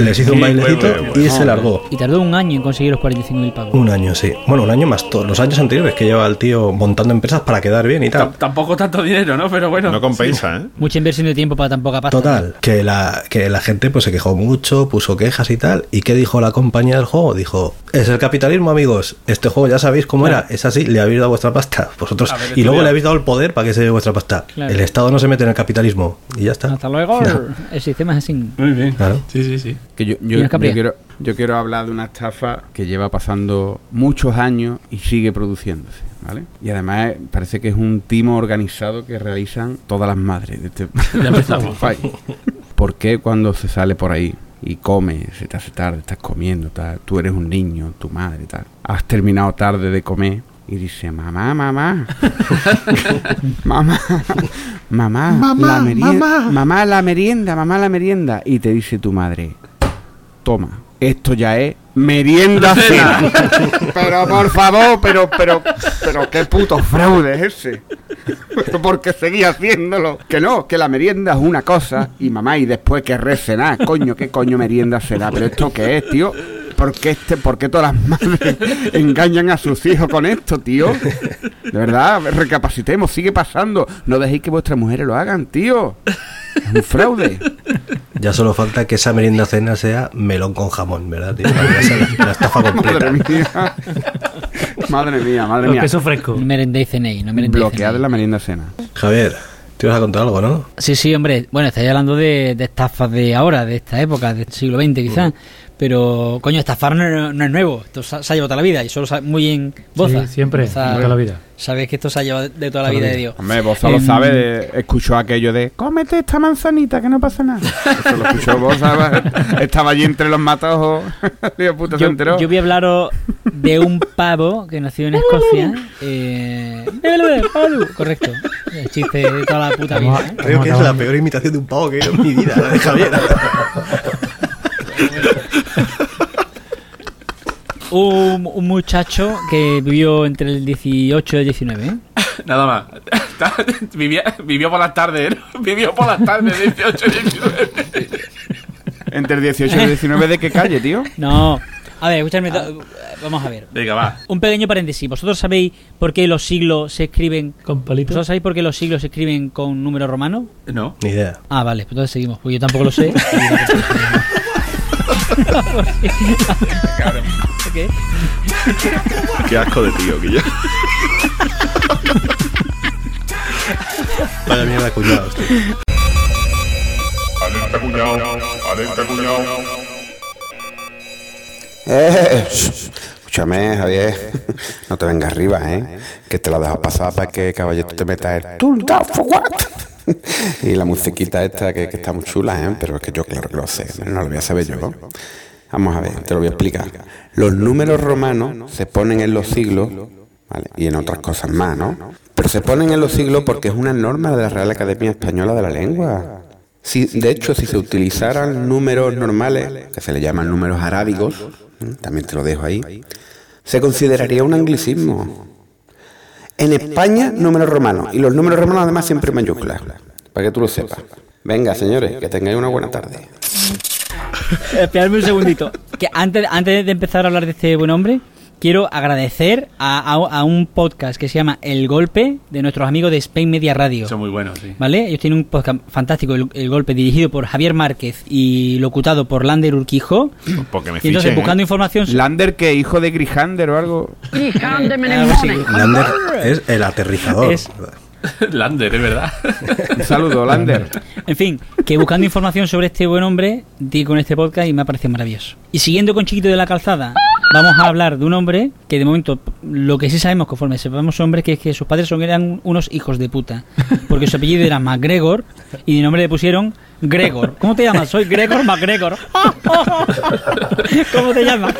Les hizo un bailecito y se largó. Y tardó un año en conseguir los 45.000 pavos. Un año, sí. Bueno, un año más todos los años anteriores que lleva el tío montando empresas para quedar bien y tal. Tampoco tanto dinero, ¿no? Pero bueno. No compensa, ¿eh? Mucha inversión de tiempo para tan poca pasta. Total, que la, que la gente pues se quejó mucho, puso quejas y tal. ¿Y qué dijo la compañía del juego? Dijo, es el capitalismo, amigos. Este juego ya sabéis cómo era. Es así, le habéis dado vuestra pasta. Vosotros. Y luego le habéis dado el poder para que se lleve vuestra pasta. Claro. El Estado no se mete en el capitalismo. Y ya está. Hasta luego. El sistema es así. Muy bien. Claro. Sí, sí, sí. Que yo, yo, quiero, yo quiero hablar de una estafa que lleva pasando muchos años y sigue produciéndose, ¿vale? Y además parece que es un timo organizado que realizan todas las madres de este, Ya empezamos. de este país. ¿Por qué cuando se sale por ahí y come, se te hace tarde, estás comiendo, tal, tú eres un niño, tu madre, tal, has terminado tarde de comer y dice, mamá, mamá, mamá, mamá, Mamá, la merienda, mamá. mamá, la merienda, mamá, la merienda. Y te dice tu madre, toma, esto ya es merienda cena. pero por favor, pero, pero, pero qué puto fraude es ese. Pero porque seguía haciéndolo. Que no, que la merienda es una cosa y mamá, y después que cenar. Coño, ¿qué coño merienda será? Pero esto qué es, tío. ¿Por qué, este, ¿Por qué todas las madres engañan a sus hijos con esto, tío? De verdad, recapacitemos, sigue pasando. No dejéis que vuestras mujeres lo hagan, tío. Es un fraude. Ya solo falta que esa merienda cena sea melón con jamón, ¿verdad, tío? La, la estafa completa. Madre mía. Madre mía, madre mía. quesos frescos. Merendéis cenéis, no merendéis Bloquead la merienda cena. Javier, Te ibas a contar algo, ¿no? Sí, sí, hombre. Bueno, estáis hablando de, de estafas de ahora, de esta época, del siglo XX quizás. Pero, coño, estafar no, no es nuevo. Esto se ha, se ha llevado toda la vida y solo sabe muy bien Boza. Sí, siempre, Boza- de toda la vida. Sabes que esto se ha llevado de toda la vida de Dios. Hombre, Boza lo Em, sabe, de- escuchó aquello de cómete esta manzanita que no pasa nada. Eso lo escuchó Boza, estaba allí entre los matojos. Puta se Yo, enteró. yo voy a hablaros de un pavo que nació en Escocia. Eh, correcto. El chiste de toda la puta vida. ¿eh? Creo que es la peor imitación de un pavo que he oído en mi vida, la de Javier. Un, un muchacho que vivió entre el 18 y el 19. ¿eh? Nada más. Vivía- vivió por las tardes, ¿no? Vivió por las tardes, 18 y 19. Entre el 18 y el 19 de qué calle, tío. No. A ver, escuchadme. to- Vamos a ver. Venga, va. Un pequeño paréntesis. ¿Vosotros sabéis por qué los siglos se escriben con palitos? ¿Vosotros sabéis por qué los siglos se escriben con números romanos? No. Ni idea. Ah, vale, pues entonces seguimos. Pues yo tampoco lo sé. Ok. Qué asco de tío, que ya. Vaya mierda, cuñados, tío. Alerta cuñado, alerta cuñado. Eh, escúchame, Javier. No te vengas arriba, ¿eh? Que te la dejas pasar para que caballito te meta el down for what? Y la musiquita esta que, que está muy chula, ¿eh? Pero es que yo claro que lo sé, no lo voy a saber yo. Vamos a ver, te lo voy a explicar. Los números romanos se ponen en los siglos, ¿vale? Y en otras cosas más, ¿no? Pero se ponen en los siglos porque es una norma de la Real Academia Española de la Lengua. Si, de hecho, si se utilizaran números normales, que se le llaman números arábigos, ¿eh? también te lo dejo ahí, se consideraría un anglicismo. En España, números romanos, y los números romanos además siempre mayúsculas, para que tú lo sepas. Venga, señores, que tengáis una buena tarde. Esperadme un segundito. Que antes, antes de empezar a hablar de este buen hombre, quiero agradecer a, a- a un podcast que se llama El Golpe de nuestros amigos de Spain Media Radio. Son muy buenos, sí. ¿Vale? Ellos tienen un podcast fantástico, El, El Golpe, dirigido por Javier Márquez y locutado por Lander Urquijo. Porque me Y entonces, fichen, buscando ¿eh? información. Lander, que hijo de Grijander o algo. Algo así. Lander es el aterrizador. Es- Lander, es verdad. Un saludo, Lander. En fin, que buscando información sobre este buen hombre, di con este podcast y me ha parecido maravilloso. Y siguiendo con Chiquito de la Calzada, vamos a hablar de un hombre que de momento, lo que sí sabemos conforme sepamos hombre, que es que sus padres son, eran unos hijos de puta. Porque su apellido era MacGregor y de nombre le pusieron Gregor. ¿Cómo te llamas? Soy Gregor MacGregor. ¿Cómo te llamas?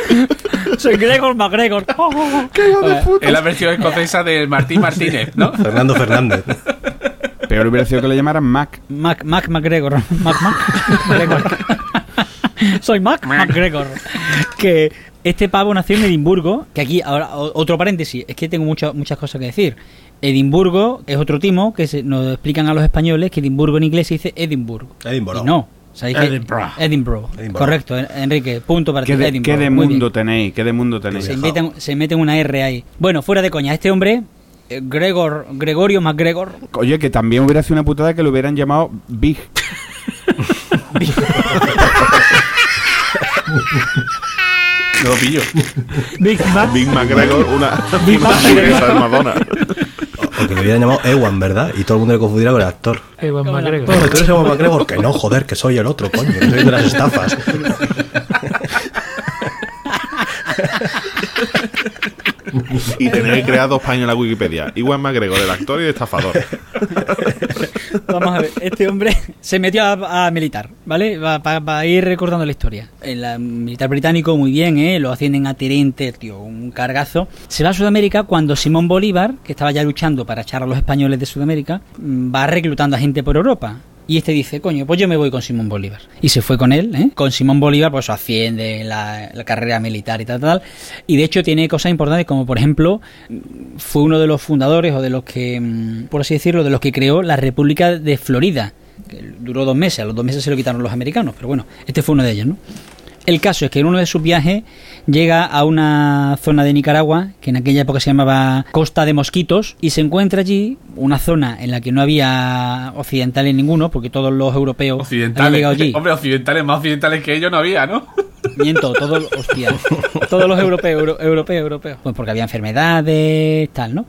Soy Gregor MacGregor. Es la versión escocesa de Martín Martínez, ¿no? Fernando Fernández. Peor hubiera sido que le llamaran Mac. Mac, Mac McGregor. Mac, Mac McGregor. Soy Mac McGregor. Que este pavo nació en Edimburgo. Que aquí, ahora, o- otro paréntesis. Es que tengo muchas muchas cosas que decir. Edimburgo es otro timo que se, nos explican a los españoles que Edimburgo en inglés se dice Edimburgo. Edimburgo. Y no. ¿Sabéis que- Edinburgh. Edinburgh. Edinburgh. Correcto, En- Enrique. Punto para ti. ¿Qué de, Edinburgh. qué de mundo tenéis? ¿Qué de mundo tenéis? Se meten, se meten una R ahí. Bueno, fuera de coña. Este hombre, eh, Gregor, Gregorio MacGregor, Oye, que también hubiera sido una putada que lo hubieran llamado Big. No lo pillo. Big Mac. Big McGregor, una, Big una Mac. hamburguesa de Madonna. O que le hubieran llamado Ewan, ¿verdad? Y todo el mundo le confundiera con el actor. Ewan McGregor. No, tú eres Ewan McGregor. Que no, joder, que soy el otro, coño. Que soy de las estafas. Y crear dos páginas en la Wikipedia. Iwan McGregor, el actor y el estafador. Vamos a ver, este hombre se metió a, militar, ¿vale? Para ir recordando la historia. El ah, militar británico, muy bien, ¿eh? Lo ascienden a teniente, tío, un cargazo. Se va a Sudamérica cuando Simón Bolívar, que estaba ya luchando para echar a los españoles de Sudamérica, mm, va reclutando a gente por Europa. Y este dice, coño, pues yo me voy con Simón Bolívar. Y se fue con él, ¿eh? Con Simón Bolívar, pues asciende en la, la carrera militar y tal, tal. Y de hecho tiene cosas importantes como, por ejemplo, fue uno de los fundadores o de los que, mm, por así decirlo, de los que creó la República de Florida. Que duró dos meses, a los dos meses se lo quitaron los americanos, pero bueno, este fue uno de ellos, ¿no? El caso es que en uno de sus viajes llega a una zona de Nicaragua que en aquella época se llamaba Costa de Mosquitos y se encuentra allí una zona en la que no había occidentales ninguno porque todos los europeos habían Occidentales. llegado allí. Hombre, occidentales, más occidentales que ellos no había, ¿no? Miento, todos, hostia, todos los europeos, euro- europeos, europeos. Pues porque había enfermedades, tal, ¿no?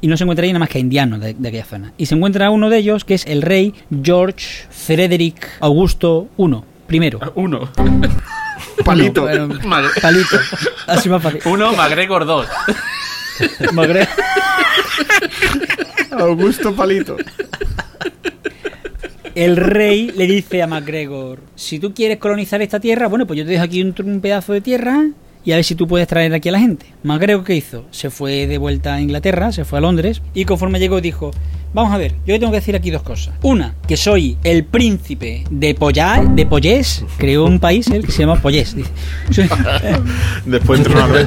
y no se encuentra ahí nada más que indianos de, de aquella zona. Y se encuentra uno de ellos que es el rey George Frederick Augusto I. Primero. Uno. Palito. Bueno, palito. Así más fácil. Uno, MacGregor dos. Magre- Augusto Palito. El rey le dice a MacGregor, si tú quieres colonizar esta tierra, bueno, pues yo te dejo aquí un, un pedazo de tierra y a ver si tú puedes traer aquí a la gente. MacGregor, ¿qué hizo? Se fue de vuelta a Inglaterra, se fue a Londres y conforme llegó dijo, vamos a ver, yo tengo que decir aquí dos cosas. Una, que soy el príncipe de Pollar, de Pollés, creó un país él que se llama Pollés. Dice. Soy- Después entró una vez.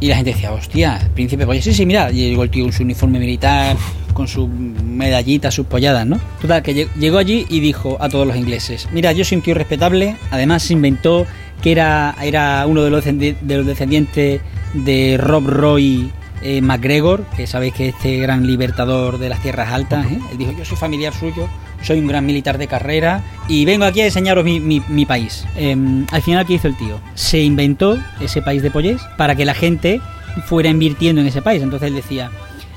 Y la gente decía, hostia, príncipe Pollés. Sí, sí, mira, llegó el tío con su uniforme militar, con su medallita, sus polladas, ¿no? Total, que lleg- llegó allí y dijo a todos los ingleses, mira, yo soy un tío respetable, además se inventó que era, era uno de los, descendi- de los descendientes de Rob Roy eh, MacGregor, que sabéis que es este gran libertador de las tierras altas, ¿eh? Él dijo, yo soy familiar suyo, soy un gran militar de carrera y vengo aquí a enseñaros mi, país. Em, al final, ¿qué hizo el tío? Se inventó ese país de Pollés para que la gente fuera invirtiendo en ese país. Entonces él decía,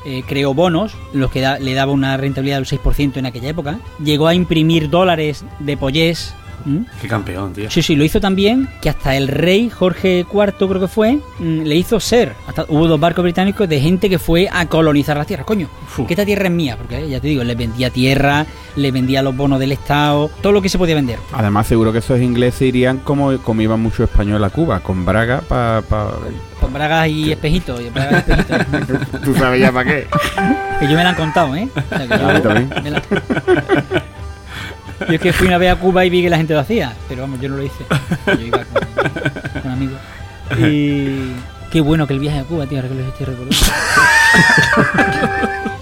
eh, creó bonos, los que le daba una rentabilidad del 6% en aquella época. Llegó a imprimir dólares de Pollés. ¿M? Qué campeón, tío. Sí, sí, lo hizo también que hasta el rey Jorge IV, creo que fue, mm, le hizo ser. Hasta hubo dos barcos británicos de gente que fue a colonizar las tierras. Coño, que esta tierra es mía, porque eh, ya te digo, le vendía tierra, le vendía los bonos del Estado, todo lo que se podía vender. Además, seguro que esos ingleses irían como, como iba mucho español a Cuba, con braga para. Con bragas y espejitos. espejitos. ¿Tú sabes ya para qué? Que yo me la han contado, ¿eh? O sea, que yo- me la- Yo es que fui una vez a Cuba y vi que la gente lo hacía, pero vamos, yo no lo hice. Yo iba con, con amigos. Y qué bueno que el viaje a Cuba, tío, ahora que lo estoy recordando.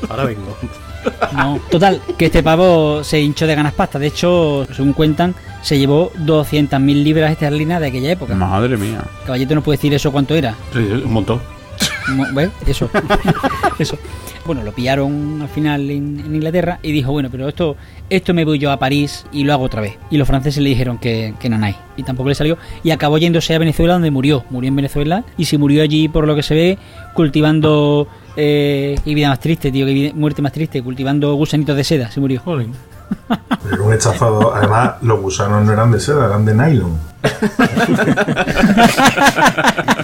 Ahora vengo. No, total, que este pavo se hinchó de ganas pasta. De hecho, según cuentan, se llevó 200.000 libras esterlinas de aquella época. Madre mía. Caballito no puede decir eso cuánto era. Sí, un montón. Eso. Bueno, lo pillaron al final en, Inglaterra y dijo, bueno, pero esto, esto me voy yo a París y lo hago otra vez. Y los franceses le dijeron que, que no hay. Y tampoco le salió. Y acabó yéndose a Venezuela donde murió. Murió en Venezuela y se murió allí, por lo que se ve, cultivando... Eh, qué vida más triste, tío, vida- muerte más triste. Cultivando gusanitos de seda, se murió. Era un estafador. Además, los gusanos no eran de seda, eran de nylon.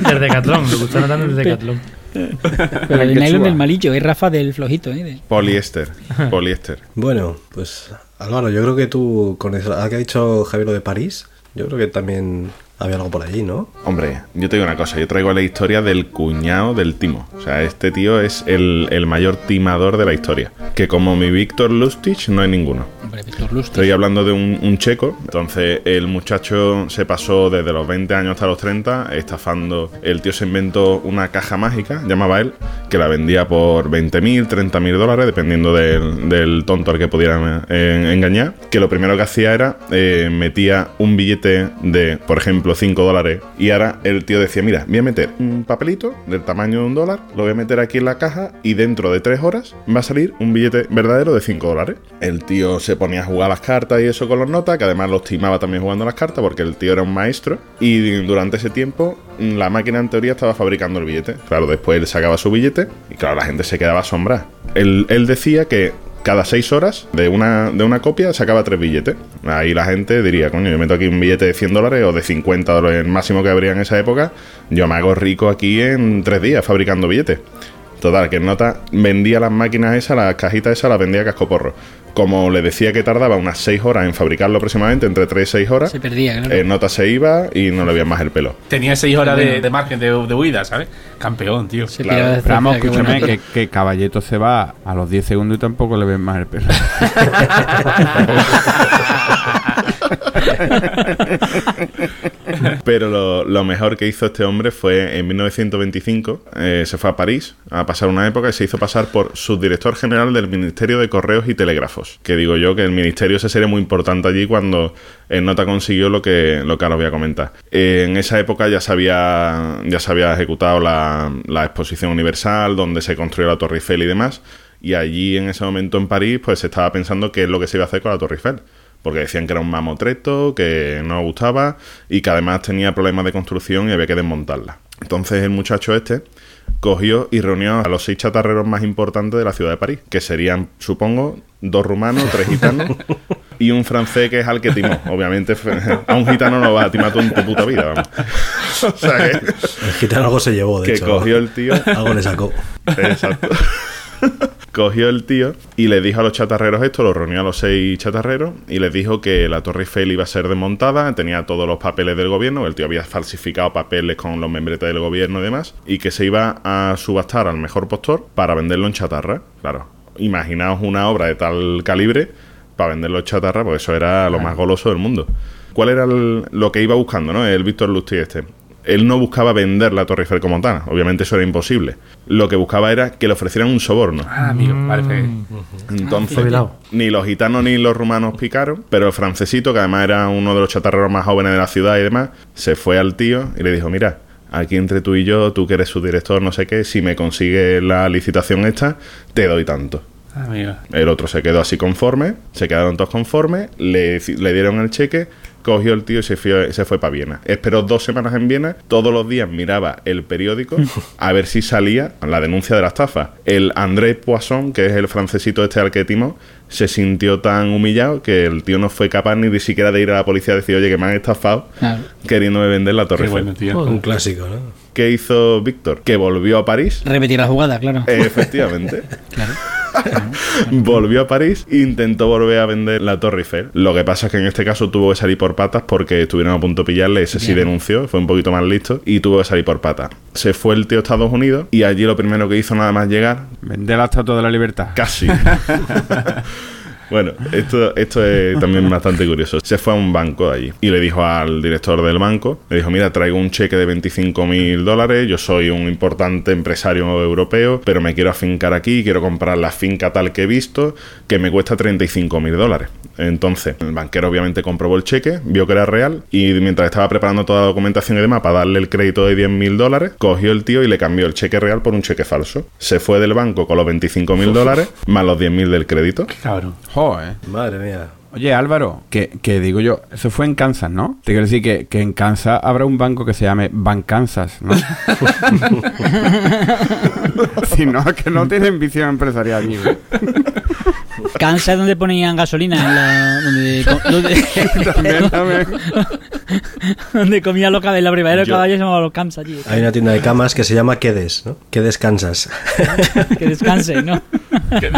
Del Decathlon, me gustaron tanto del Decathlon. Pero el nylon del malillo, es Rafa del flojito, ¿eh? De- Poliéster. Poliéster. Bueno, pues Álvaro, yo creo que tú, con eso ah, que ha dicho Javier lo de París, yo creo que también había algo por allí, ¿no? Hombre, yo te digo una cosa, yo traigo la historia del cuñado del timo. O sea, este tío es el, el mayor timador de la historia. Que como mi Víctor Lustig no hay ninguno. Hombre, Víctor Lustig. Estoy hablando de un, un checo. Entonces, el muchacho se pasó desde los 20 años hasta los 30 estafando. El tío se inventó una caja mágica, llamaba él, que la vendía por 20.000, 30.000 dólares, dependiendo del, del tonto al que pudieran eh, engañar. Que lo primero que hacía era eh, metía un billete de, por ejemplo, 5 dólares. Y ahora el tío decía: Mira, voy a meter un papelito del tamaño de un dólar, lo voy a meter aquí en la caja y dentro de 3 horas va a salir un billete verdadero de 5 dólares. El tío se ponía a jugar las cartas y eso con los notas, que además los timaba también jugando las cartas porque el tío era un maestro. Y durante ese tiempo la máquina en teoría estaba fabricando el billete. Claro, después él sacaba su billete y claro, la gente se quedaba asombrada. Él decía que cada seis horas de una, de una copia sacaba tres billetes. Ahí la gente diría, coño, yo meto aquí un billete de 100 dólares o de 50 dólares, el máximo que habría en esa época. Yo me hago rico aquí en tres días fabricando billetes. Total, que el nota vendía las máquinas esas, las cajitas esas, las vendía a cascoporro. Como le decía que tardaba unas 6 horas en fabricarlo aproximadamente, entre 3 y 6 horas, Se perdía, claro. el nota se iba y no le veían más el pelo. Tenía seis horas de, de margen de, de huida, ¿sabes? Campeón, tío. Pero vamos, escúchame, que, que Caballeto se va a los 10 segundos y tampoco le ven más el pelo. Pero lo, mejor que hizo este hombre fue en 1925, eh, se fue a París a pasar una época y se hizo pasar por subdirector general del Ministerio de Correos y Telégrafos. Que digo yo que el ministerio ese sería muy importante allí cuando el nota consiguió lo que, lo que ahora voy a comentar. Eh, en esa época ya se había, ya se había ejecutado la, la exposición universal, donde se construyó la Torre Eiffel y demás. Y allí en ese momento en París, pues se estaba pensando qué es lo que se iba a hacer con la Torre Eiffel porque decían que era un mamotreto, que no gustaba y que además tenía problemas de construcción y había que desmontarla. Entonces el muchacho este cogió y reunió a los seis chatarreros más importantes de la ciudad de París, que serían, supongo, dos rumanos, tres gitanos y un francés que es al que timó. Obviamente, a un gitano no va a timar en tu puta vida, vamos. O sea que, El gitano algo se llevó, de que hecho. cogió el tío. Algo le sacó. Exacto. Cogió el tío y le dijo a los chatarreros esto, lo reunió a los seis chatarreros y les dijo que la Torre Eiffel iba a ser desmontada, tenía todos los papeles del gobierno, el tío había falsificado papeles con los membretes del gobierno y demás, y que se iba a subastar al mejor postor para venderlo en chatarra. Claro, imaginaos una obra de tal calibre para venderlo en chatarra, pues eso era lo más goloso del mundo. ¿Cuál era el- lo que iba buscando, no? El Víctor Lustí este. Él no buscaba vender la Torre Eiffel como tal, obviamente eso era imposible. Lo que buscaba era que le ofrecieran un soborno. Ah, amigo, parece. Entonces, Espabilado. ni los gitanos ni los rumanos picaron, pero el francesito, que además era uno de los chatarreros más jóvenes de la ciudad y demás, se fue al tío y le dijo, mira, aquí entre tú y yo, tú que eres su director, no sé qué, si me consigues la licitación esta, te doy tanto. Ah, amigo. El otro se quedó así conforme, se quedaron todos conformes, le, le dieron el cheque, cogió el tío y se fue, se fue para Viena. Esperó dos semanas en Viena, todos los días miraba el periódico a ver si salía la denuncia de la estafa. El André Poisson, que es el francesito este al que timó, se sintió tan humillado que el tío no fue capaz ni siquiera de ir a la policía a decir, oye, que me han estafado Claro. queriéndome vender la Torre Qué bueno, tío. Un clásico, ¿no? ¿Qué hizo Víctor? Que volvió a París Repetir la jugada, claro. Efectivamente. Claro. Volvió a París e intentó volver a vender la Torre Eiffel. Lo que pasa es que en este caso tuvo que salir por patas porque estuvieron a punto de pillarle. Ese sí denunció, fue un poquito más listo y tuvo que salir por patas. Se fue el tío a Estados Unidos y allí lo primero que hizo nada más llegar, Vender la estatua de la libertad. casi. Bueno, esto, esto es también bastante curioso. Se fue a un banco de allí y le dijo al director del banco, le dijo, mira, traigo un cheque de 25 mil dólares, yo soy un importante empresario europeo, pero me quiero afincar aquí, quiero comprar la finca tal que he visto, que me cuesta 35 mil dólares. Entonces, el banquero obviamente comprobó el cheque, vio que era real y mientras estaba preparando toda la documentación y demás para darle el crédito de 10 mil dólares, cogió el tío y le cambió el cheque real por un cheque falso. Se fue del banco con los 25 mil dólares más los 10 mil del crédito. Cabrón. Joder. Madre mía. Oye, Álvaro, que, que digo yo, eso fue en Kansas, ¿no? Te quiero decir que, que en Kansas habrá un banco que se llame Bankansas, ¿no? si no, es que no tienen visión empresarial güey. Kansas donde ponían gasolina en la, donde, donde, También, también. donde comían los caballos, la primera de los caballos se llamaba los Kansas allí. Hay una tienda de camas que se llama Quedes, ¿no? Quedes Kansas. Que descansen, ¿no? Que.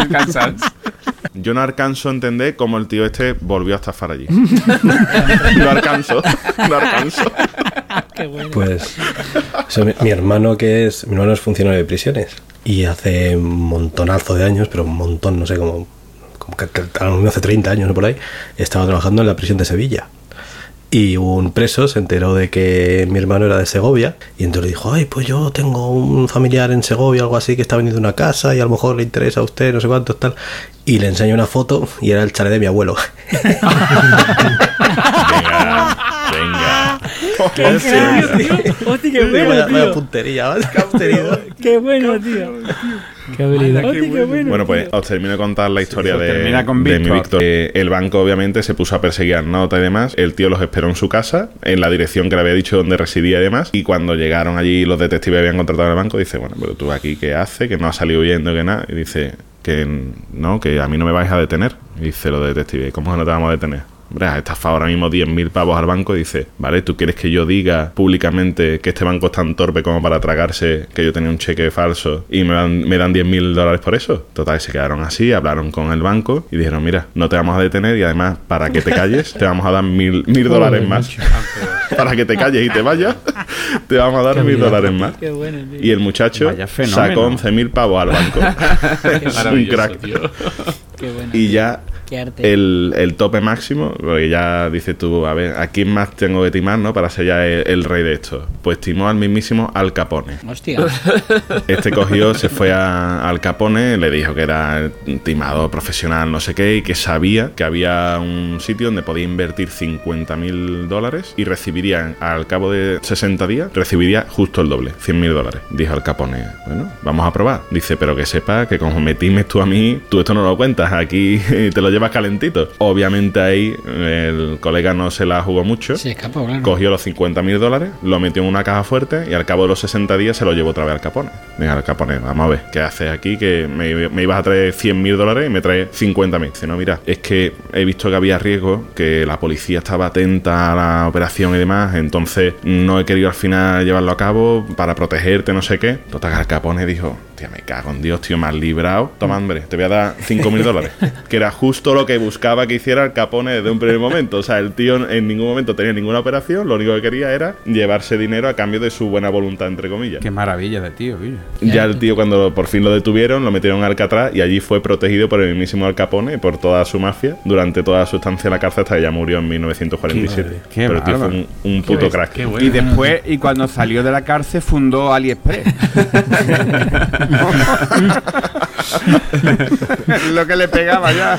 Yo no alcanzo a entender cómo el tío este volvió a estafar allí. no alcanzo, no alcanzo. Qué bueno. Pues o sea, mi, mi hermano que es mi hermano es funcionario de prisiones y hace un montonazo de años, pero un montón, no sé, como, como que, que a lo mejor hace 30 años o por ahí, estaba trabajando en la prisión de Sevilla. Y un preso se enteró de que mi hermano era de Segovia y entonces le dijo, ay, pues yo tengo un familiar en Segovia, algo así, que está vendiendo una casa y a lo mejor le interesa a usted, no sé cuánto, tal. Y le enseñó una foto y era el chalet de mi abuelo. Venga, venga. Qué tío. Hostia, qué bueno. Qué bueno, tío. Qué habilidad. Qué bueno. Bueno, pues os termino de contar la historia de, con de mi Víctor. Eh, el banco obviamente se puso a perseguir a Nota y demás. El tío los esperó en su casa, en la dirección que le había dicho donde residía y demás. Y cuando llegaron allí los detectives habían contratado al banco, dice, bueno, pero tú aquí qué haces, que no has salido huyendo, que nada. Y dice que no, que a mí no me vais a detener. Y dice los detectives, ¿cómo que no te vamos a detener? Hombre, has estafado ahora mismo 10.000 pavos al banco y dice, vale, ¿tú quieres que yo diga públicamente que este banco es tan torpe como para tragarse que yo tenía un cheque falso y me dan, me dan 10.000 dólares por eso? Total, se quedaron así, hablaron con el banco y dijeron, mira, no te vamos a detener y además, para que te calles, te vamos a dar mil, mil dólares más. para que te calles y te vayas, te vamos a dar mil habilidad. dólares más. Qué bueno, tío. Y el muchacho sacó 11.000 pavos al banco. es un crack. tío. Qué bueno. Y ya. El, el tope máximo, porque ya dices tú, a ver, ¿a quién más tengo que timar, no? Para ser ya el, el rey de esto. Pues timó al mismísimo Al Capone. Hostia. Este cogió, se fue a, al Capone, le dijo que era un timador profesional, no sé qué, y que sabía que había un sitio donde podía invertir 50 mil dólares y recibiría, al cabo de 60 días, recibiría justo el doble, 100 mil dólares. Dijo Al Capone, bueno, vamos a probar. Dice, pero que sepa que como me times tú a mí, tú esto no lo cuentas, aquí te lo llevas calentito. Obviamente ahí el colega no se la jugó mucho. Se escapó, claro. Cogió los 50 mil dólares, lo metió en una caja fuerte y al cabo de los 60 días se lo llevó otra vez al Capone. Venga, al Capone, vamos a ver, ¿qué haces aquí? Que me, me ibas a traer 100 mil dólares y me traes 50 mil. Dice, no, mira, es que he visto que había riesgo, que la policía estaba atenta a la operación y demás, entonces no he querido al final llevarlo a cabo para protegerte, no sé qué. Total, Al Capone dijo, tía, me cago en Dios, tío, me has librado. Toma, hombre, te voy a dar 5 mil dólares. Que era justo lo que buscaba que hiciera el Capone desde un primer momento. O sea, el tío en ningún momento tenía ninguna operación, lo único que quería era llevarse dinero a cambio de su buena voluntad, entre comillas. Qué maravilla de tío, tío. Ya el tío cuando por fin lo detuvieron, lo metieron en Alcatraz y allí fue protegido por el mismísimo Al Capone y por toda su mafia durante toda su estancia en la cárcel hasta que ya murió en 1947. Qué Pero el tío fue un, un puto crack. Y después, y cuando salió de la cárcel, fundó AliExpress. Lo que le pegaba ya.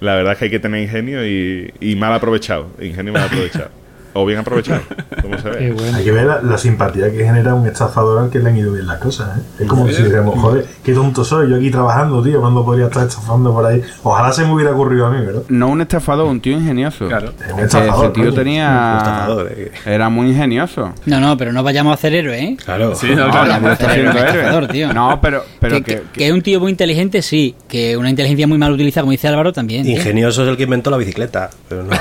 La verdad es que hay que tener ingenio y, y mal aprovechado. Ingenio mal aprovechado. O bien aprovechado, como se ve. Hay que ver la, la simpatía que genera un estafador al que le han ido bien las cosas. ¿eh? Es como si dijéramos, joder, qué tonto soy, yo aquí trabajando, tío, cuando podría estar estafando por ahí. Ojalá se me hubiera ocurrido a mí, ¿verdad? No un estafador, un tío ingenioso. Claro. Un estafador, Ese tío coño. tenía. Un estafador, Era muy ingenioso. No, no, pero no vayamos a hacer héroe, ¿eh? Claro. Sí, no, claro, héroe. estafador, tío. No, pero- pero que, que- que- que es un tío muy inteligente, sí. Que una inteligencia muy mal utilizada, como dice Álvaro, también. tío. Ingenioso es el que inventó la bicicleta. Pero no.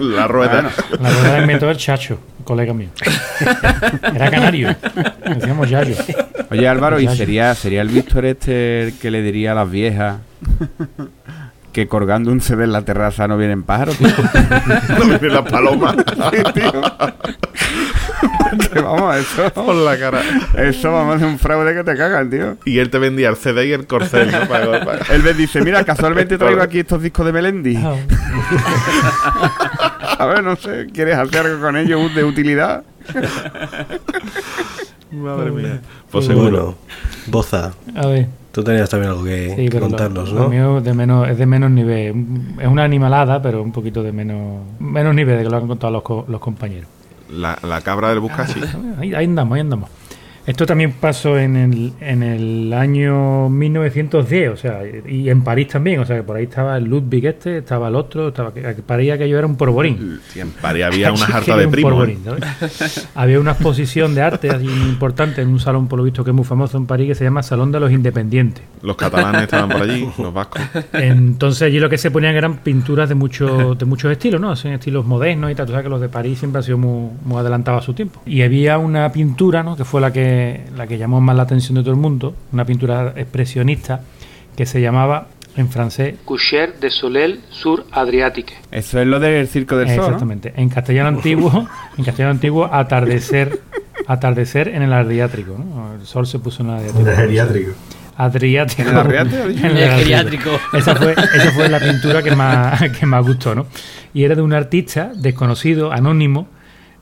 la rueda. La rueda la inventó el Chacho, un colega mío. Era canario. Decíamos Yayo. Oye Álvaro, ¿y sería, sería el Víctor este el que le diría a las viejas que colgando un CD en la terraza no vienen pájaros? tío? no vienen las palomas. Sí, tío. Vamos, eso. Por la cara. Eso vamos de un fraude que te cagan, tío. Y él te vendía el CD y el corcel, ¿no? Para- para- Él me dice, mira, casualmente traigo aquí estos discos de Melendi. A ver, no sé, ¿quieres hacer algo con ellos de utilidad? Madre mía. Pues Bueno, seguro. Boza. A ver. Tú tenías también algo que Sí, lo- contarnos, lo ¿no? mío de menos, es de menos nivel. Es una animalada, pero un poquito de menos menos nivel de que lo han contado los, co- los compañeros. La, la cabra del Buscachi. Ahí, ahí andamos, ahí andamos. Esto también pasó en el, en el año 1910, o sea, y en París también, o sea, que por ahí estaba el Ludwig este, estaba el otro, estaba que París aquello era un porborín. Sí, en París había una jarta de primos. ¿sabes? Había una exposición de arte así importante en un salón, por lo visto, que es muy famoso en París, que se llama Salón de los Independientes. Los catalanes estaban por allí, los vascos. Entonces allí lo que se ponían eran pinturas de muchos de muchos estilos, ¿no? Son estilos modernos y tal. Tú sabes que los de París siempre han sido muy, muy adelantados a su tiempo. Y había una pintura, ¿no? Que fue la que, la que llamó más la atención de todo el mundo, una pintura expresionista que se llamaba en francés Coucher de Soleil sur Adriatique. Eso es lo del Circo del Sol, ¿no? Exactamente. En castellano antiguo, en castellano antiguo, atardecer, atardecer en el Adriático, ¿no? El sol se puso en el Adriático. En el. Adriático. ¿En el Adriático? En el geriátrico. Esa fue, esa fue la pintura que más, que más gustó, ¿no? Y era de un artista desconocido, anónimo,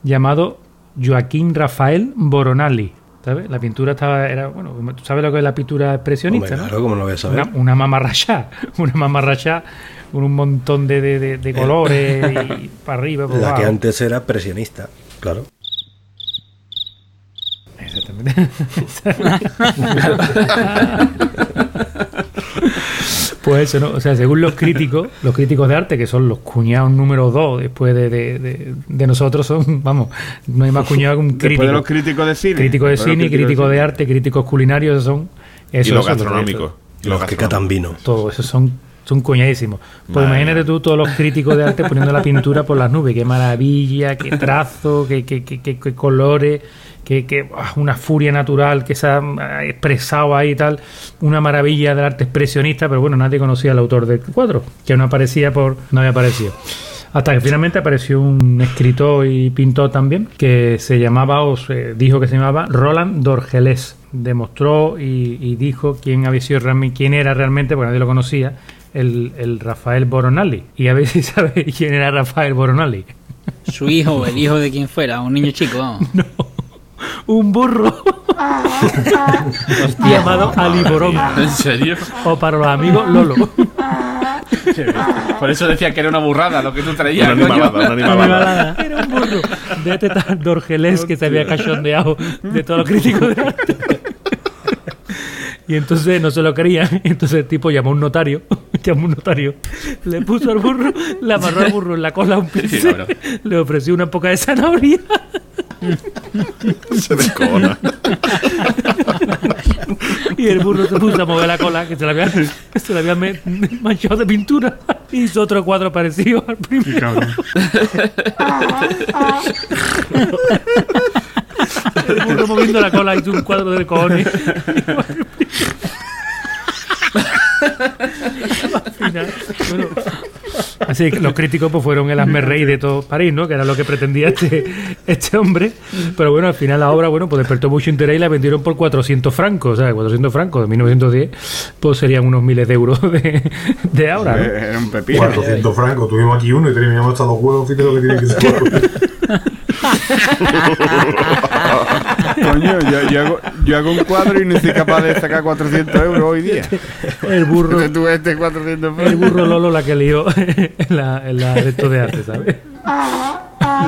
llamado Joaquín Rafael Boronali. ¿Sabes? La pintura estaba, era, bueno, ¿tú sabes lo que es la pintura expresionista? Hombre, claro, ¿cómo no lo voy a saber? Una, una mamarrachá, una mamarrachá con un montón de, de- de- de colores y para arriba, para La que antes era presionista, claro. Exactamente. Pues eso, ¿no? O sea, según los críticos, los críticos de arte, que son los cuñados número dos después de, de- de- de nosotros, son, vamos, no hay más cuñados que un Después crítico. de los críticos de cine. Críticos de Después cine, críticos de arte, críticos culinarios, esos son. Y esos los gastronómicos. Y Los que catan vino. Todos esos son, son cuñadísimos. Pues Madre imagínate tú todos los críticos de arte poniendo la pintura por las nubes. Qué maravilla, qué trazo, qué, qué- qué- qué- qué colores, qué, qué- ah, una furia natural que se ha ah, expresado ahí y tal. Una maravilla del arte expresionista, pero bueno, nadie conocía al autor del cuadro, que no aparecía por. no había aparecido. Hasta que finalmente apareció un escritor y pintor también que se llamaba, o se dijo que se llamaba Roland Dorgelès. Demostró y, y dijo quién había sido realmente, quién era realmente, porque nadie lo conocía, el, el Rafael Boronali. Y a ver si sabéis quién era Rafael Boronali. Su hijo, el hijo de quien fuera, un niño chico, vamos. Un burro llamado Ali Borón. ¿En serio? O para los amigos, Lolo. Por eso decía que era una burrada lo que tú traías. Una animalada, una animalada. Era un burro de este tal Dorgelés que se había cachondeado de todos los críticos de arte. Y entonces no se lo querían. Entonces el tipo llamó a un notario. llamó a un notario. Le puso al burro, le amarró al burro en la cola un pincel. Le ofreció una poca de zanahoria. Se descona. Y el burro se puso a mover la cola, que se la había, que se la había manchado de pintura. Hizo otro cuadro parecido al primero. Burro moviendo la cola hizo un cuadro de cojones. Al final, bueno, así que los críticos pues fueron el asme rey de todo París, ¿no? Que era lo que pretendía este, este hombre. Pero bueno, al final la obra, bueno, pues despertó mucho interés y la vendieron por 400 francos, o sea, 400 francos de 1910, pues serían unos miles de euros de, de ahora, ¿no? Era un pepino. 400 francos, tuvimos aquí uno y terminamos estos dos huevos, fíjate lo que tiene que ser. Coño, yo, yo hago, yo hago un cuadro y no soy capaz de sacar 400 euros hoy día. El burro, este 400 el burro Lolo la que lió en la, en la de esto de arte, ¿sabes?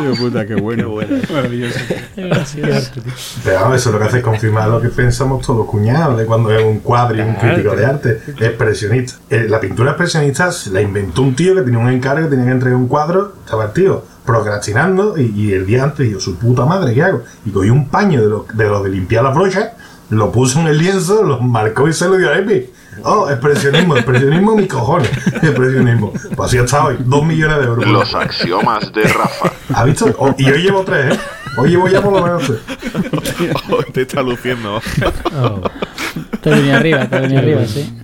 Dios puta, qué bueno. Maravilloso. Pero vamos, eso lo que hace es confirmar lo que pensamos todos cuñados de cuando es un cuadro y un crítico de arte. Expresionista. Eh, la pintura expresionista se la inventó un tío que tenía un encargo que tenía que entregar un cuadro. Estaba el tío procrastinando y, y el día antes dijo, su puta madre, ¿qué hago? Y cogió un paño de los de, los de limpiar las brochas, lo puso en el lienzo, lo marcó y se lo dio a Epi. Oh, expresionismo, expresionismo, mis cojones. Expresionismo. Pues así está hoy, dos millones de euros. Los axiomas de Rafa. ¿Has visto? Oh, y hoy llevo tres, ¿eh? Hoy llevo ya por lo menos tres. Te está luciendo. Te venía arriba, te venía arriba, sí.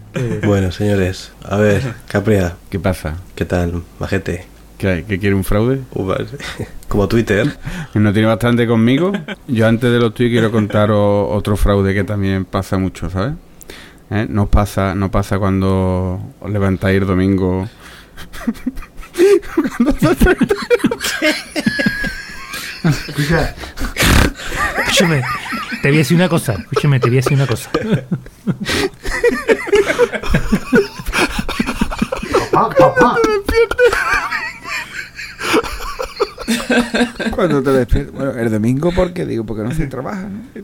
Bueno, señores, a ver, Capria, ¿Qué pasa? ¿qué tal, majete? ¿Que, que quiere un fraude? Como Twitter. ¿No tiene bastante conmigo? Yo antes de los tuyos quiero contaros otro fraude que también pasa mucho, ¿sabes? ¿Eh? No pasa, no pasa cuando os levantáis el domingo. Escucha, Escúchame, te voy a decir una cosa. Escúchame, te voy a decir una cosa. papá, papá. Cuando te despiertas. Bueno, el domingo, ¿por qué? Digo, porque no se trabaja, ¿no?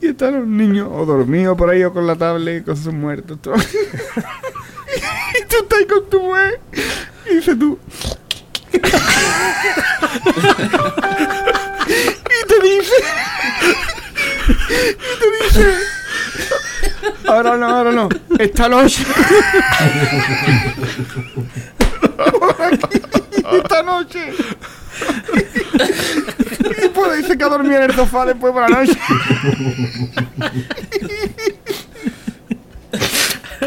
y están los niños o dormidos por ahí o con la tablet con sus muertos. y tú estás con tu mujer y dices tú. y te dice. y te dice. Ahora no, ahora no. Esta noche. Esta noche. y puede irse que a dormir en el sofá después por la noche.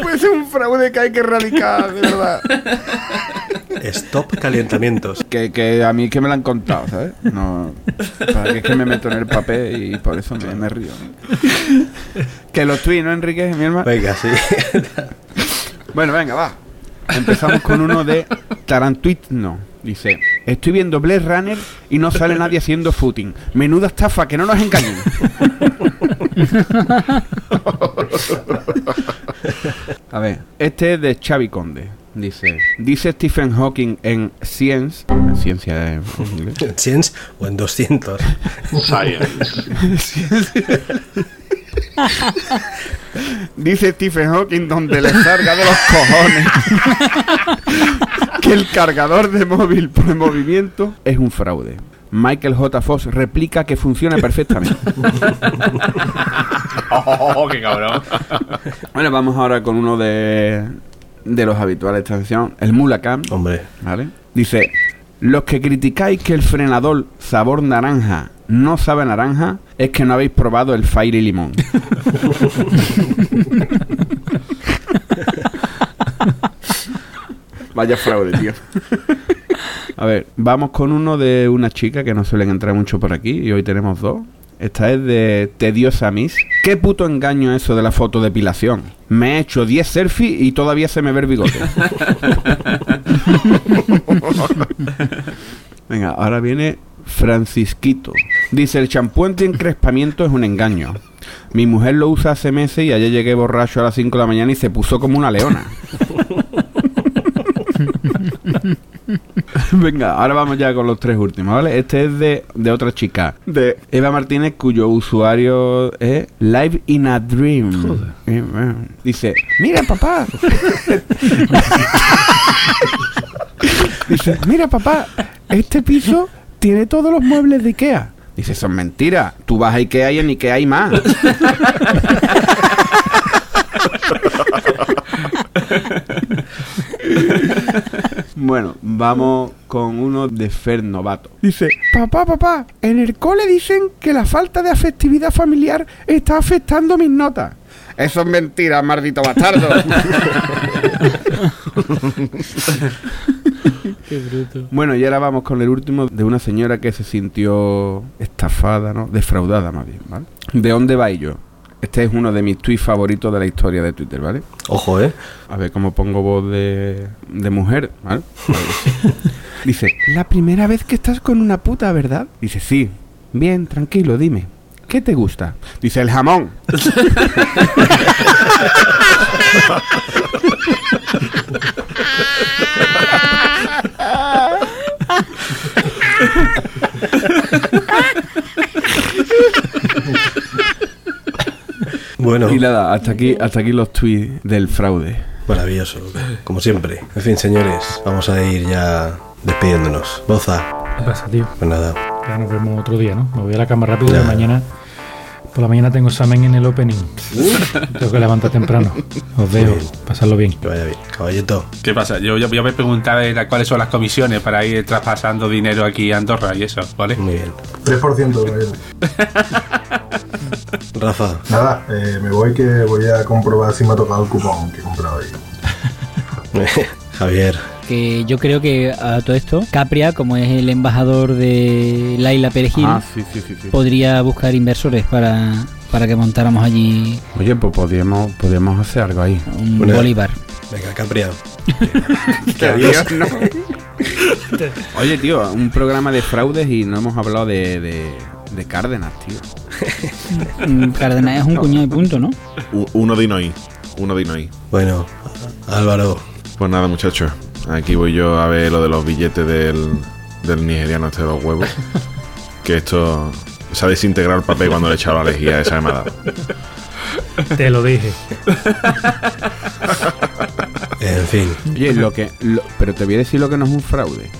Puede ser un fraude que hay que erradicar, de verdad. Stop calentamientos. Que, que a mí que me lo han contado, ¿sabes? No, para que es que me meto en el papel y por eso me, me río. Que los tweets, ¿no, Enrique? Mi hermano. Venga, sí. Bueno, venga, va. Empezamos con uno de Tarantuit, no. Dice, estoy viendo Blade Runner y no sale nadie haciendo footing. Menuda estafa, que no nos engañen. A ver, este es de Xavi Conde. Dice, dice Stephen Hawking en Science, en ciencia en inglés. ¿En 100 o en 200? Science. Dice Stephen Hawking donde le salga de los cojones que el cargador de móvil por movimiento es un fraude. Michael J. Fox replica que funciona perfectamente. Oh, qué cabrón. Bueno, vamos ahora con uno de, de los habituales de esta sección, el Mulacam. Hombre, ¿Vale? Dice, los que criticáis que el frenador sabor naranja no sabe a naranja, es que no habéis probado el Fire y limón. Vaya fraude, tío. A ver, vamos con uno de una chica que no suelen entrar mucho por aquí y hoy tenemos dos. Esta es de Tediosa Miss. ¿Qué puto engaño es eso de la fotodepilación? Me he hecho 10 selfies y todavía se me ve el bigote. Venga, ahora viene Francisquito. Dice, el champú anti-encrespamiento es un engaño. Mi mujer lo usa hace meses y ayer llegué borracho a las 5 de la mañana y se puso como una leona. Venga, ahora vamos ya con los tres últimos, ¿vale? Este es de, de otra chica, de Eva Martínez, cuyo usuario es Live in a Dream. Eh, bueno. Dice, mira papá. Dice, mira papá, este piso tiene todos los muebles de Ikea. Dice, eso es mentira. Tú vas a Ikea y en Ikea hay más. Bueno, vamos con uno de Fer Novato. Dice, papá, papá, en el cole dicen que la falta de afectividad familiar está afectando mis notas. Eso es mentira, maldito bastardo. Qué bruto. bueno, y ahora vamos con el último de una señora que se sintió estafada, ¿no? Defraudada más bien, ¿vale? ¿De dónde va yo? Este es uno de mis tweets favoritos de la historia de Twitter, ¿vale? Ojo, ¿eh? A ver cómo pongo voz de, de mujer, ¿vale? Dice, la primera vez que estás con una puta, ¿verdad? Dice, sí. Bien, tranquilo, dime. ¿Qué te gusta? Dice, el jamón. Bueno, Y nada, hasta aquí, hasta aquí los tweets del fraude. maravilloso, como siempre. En fin, señores, vamos a ir ya despidiéndonos. Boza, ¿Qué pasa, tío? pues nada, Ya nos vemos otro día, ¿no? Me voy a la cama rápido y mañana. Por la mañana tengo examen en el opening. Tengo que levantar temprano. Os dejo. Pasadlo bien. que vaya bien. Caballito, ¿Qué pasa? Yo, yo, yo me preguntaba era cuáles son las comisiones para ir traspasando dinero aquí a Andorra y eso, ¿vale? muy bien. 3% de Rafa, Nada, eh, me voy que voy a comprobar si me ha tocado el cupón que he comprado ahí. Javier, Que yo creo que a todo esto, Capria, como es el embajador de Laila Perejil, Ah, sí, sí, sí, sí. podría buscar inversores para, para que montáramos allí Oye, pues podríamos, podríamos hacer algo ahí. un Bueno. Bolívar. venga, Capria. Que adiós, no. Oye, tío, un programa de fraudes y no hemos hablado de, de, de Cárdenas, tío. Mm, Cárdenas es un cuñado y punto, ¿no? Uno de Inoi. Uno de Inoi. Bueno, Álvaro, Pues nada, muchachos. Aquí voy yo a ver lo de los billetes del, del nigeriano este de los huevos. Que esto se ha desintegrado el papel cuando le he echado la lejía esa me ha dado. Te lo dije. en fin. Oye, lo que. lo- pero te voy a decir lo que no es un fraude.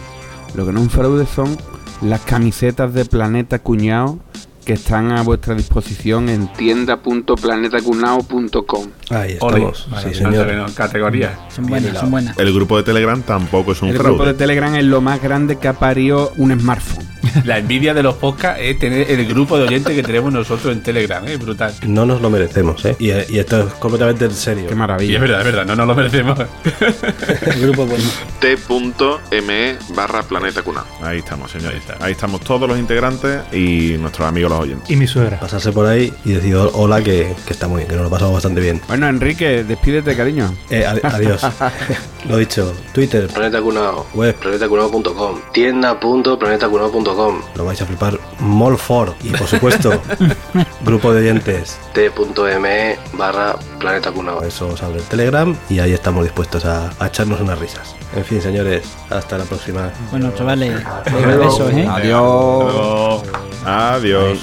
Lo que no es un fraude son las camisetas de Planeta Cuñado que están a vuestra disposición en tienda.planetacunao.com. Ahí estamos. Vale, sí, señor. no, Categoría. Son buenas, son buenas. El grupo de Telegram tampoco es un El grupo de fraude. Telegram es lo más grande que ha parido un smartphone. La envidia de los podcasts es tener el grupo de oyentes que tenemos nosotros en Telegram, ¿eh? Brutal. No nos lo merecemos, ¿eh? Y, y esto es completamente en serio. Qué Y maravilla. es verdad, es verdad, no nos lo merecemos. El grupo bueno. T.me barra Planeta Cunao. Ahí estamos, señores. Ahí estamos todos los integrantes y nuestros amigos los oyentes. Y mi suegra. Pasarse por ahí y decir hola que, que está muy bien, que nos lo pasamos bastante bien. Bueno, Enrique, despídete, cariño. Eh, adi- adiós. lo dicho, Twitter, Planeta Cunao, web, planetacunao.com, tienda.planetacunao.com, lo vais a flipar Molfor y por supuesto, grupo de oyentes. t.me barra Planeta Cunao. Eso os abre el Telegram y ahí estamos dispuestos a, a echarnos unas risas. En fin, señores, hasta la próxima. Bueno, chavales, besos, ¿eh? Adiós. Adiós.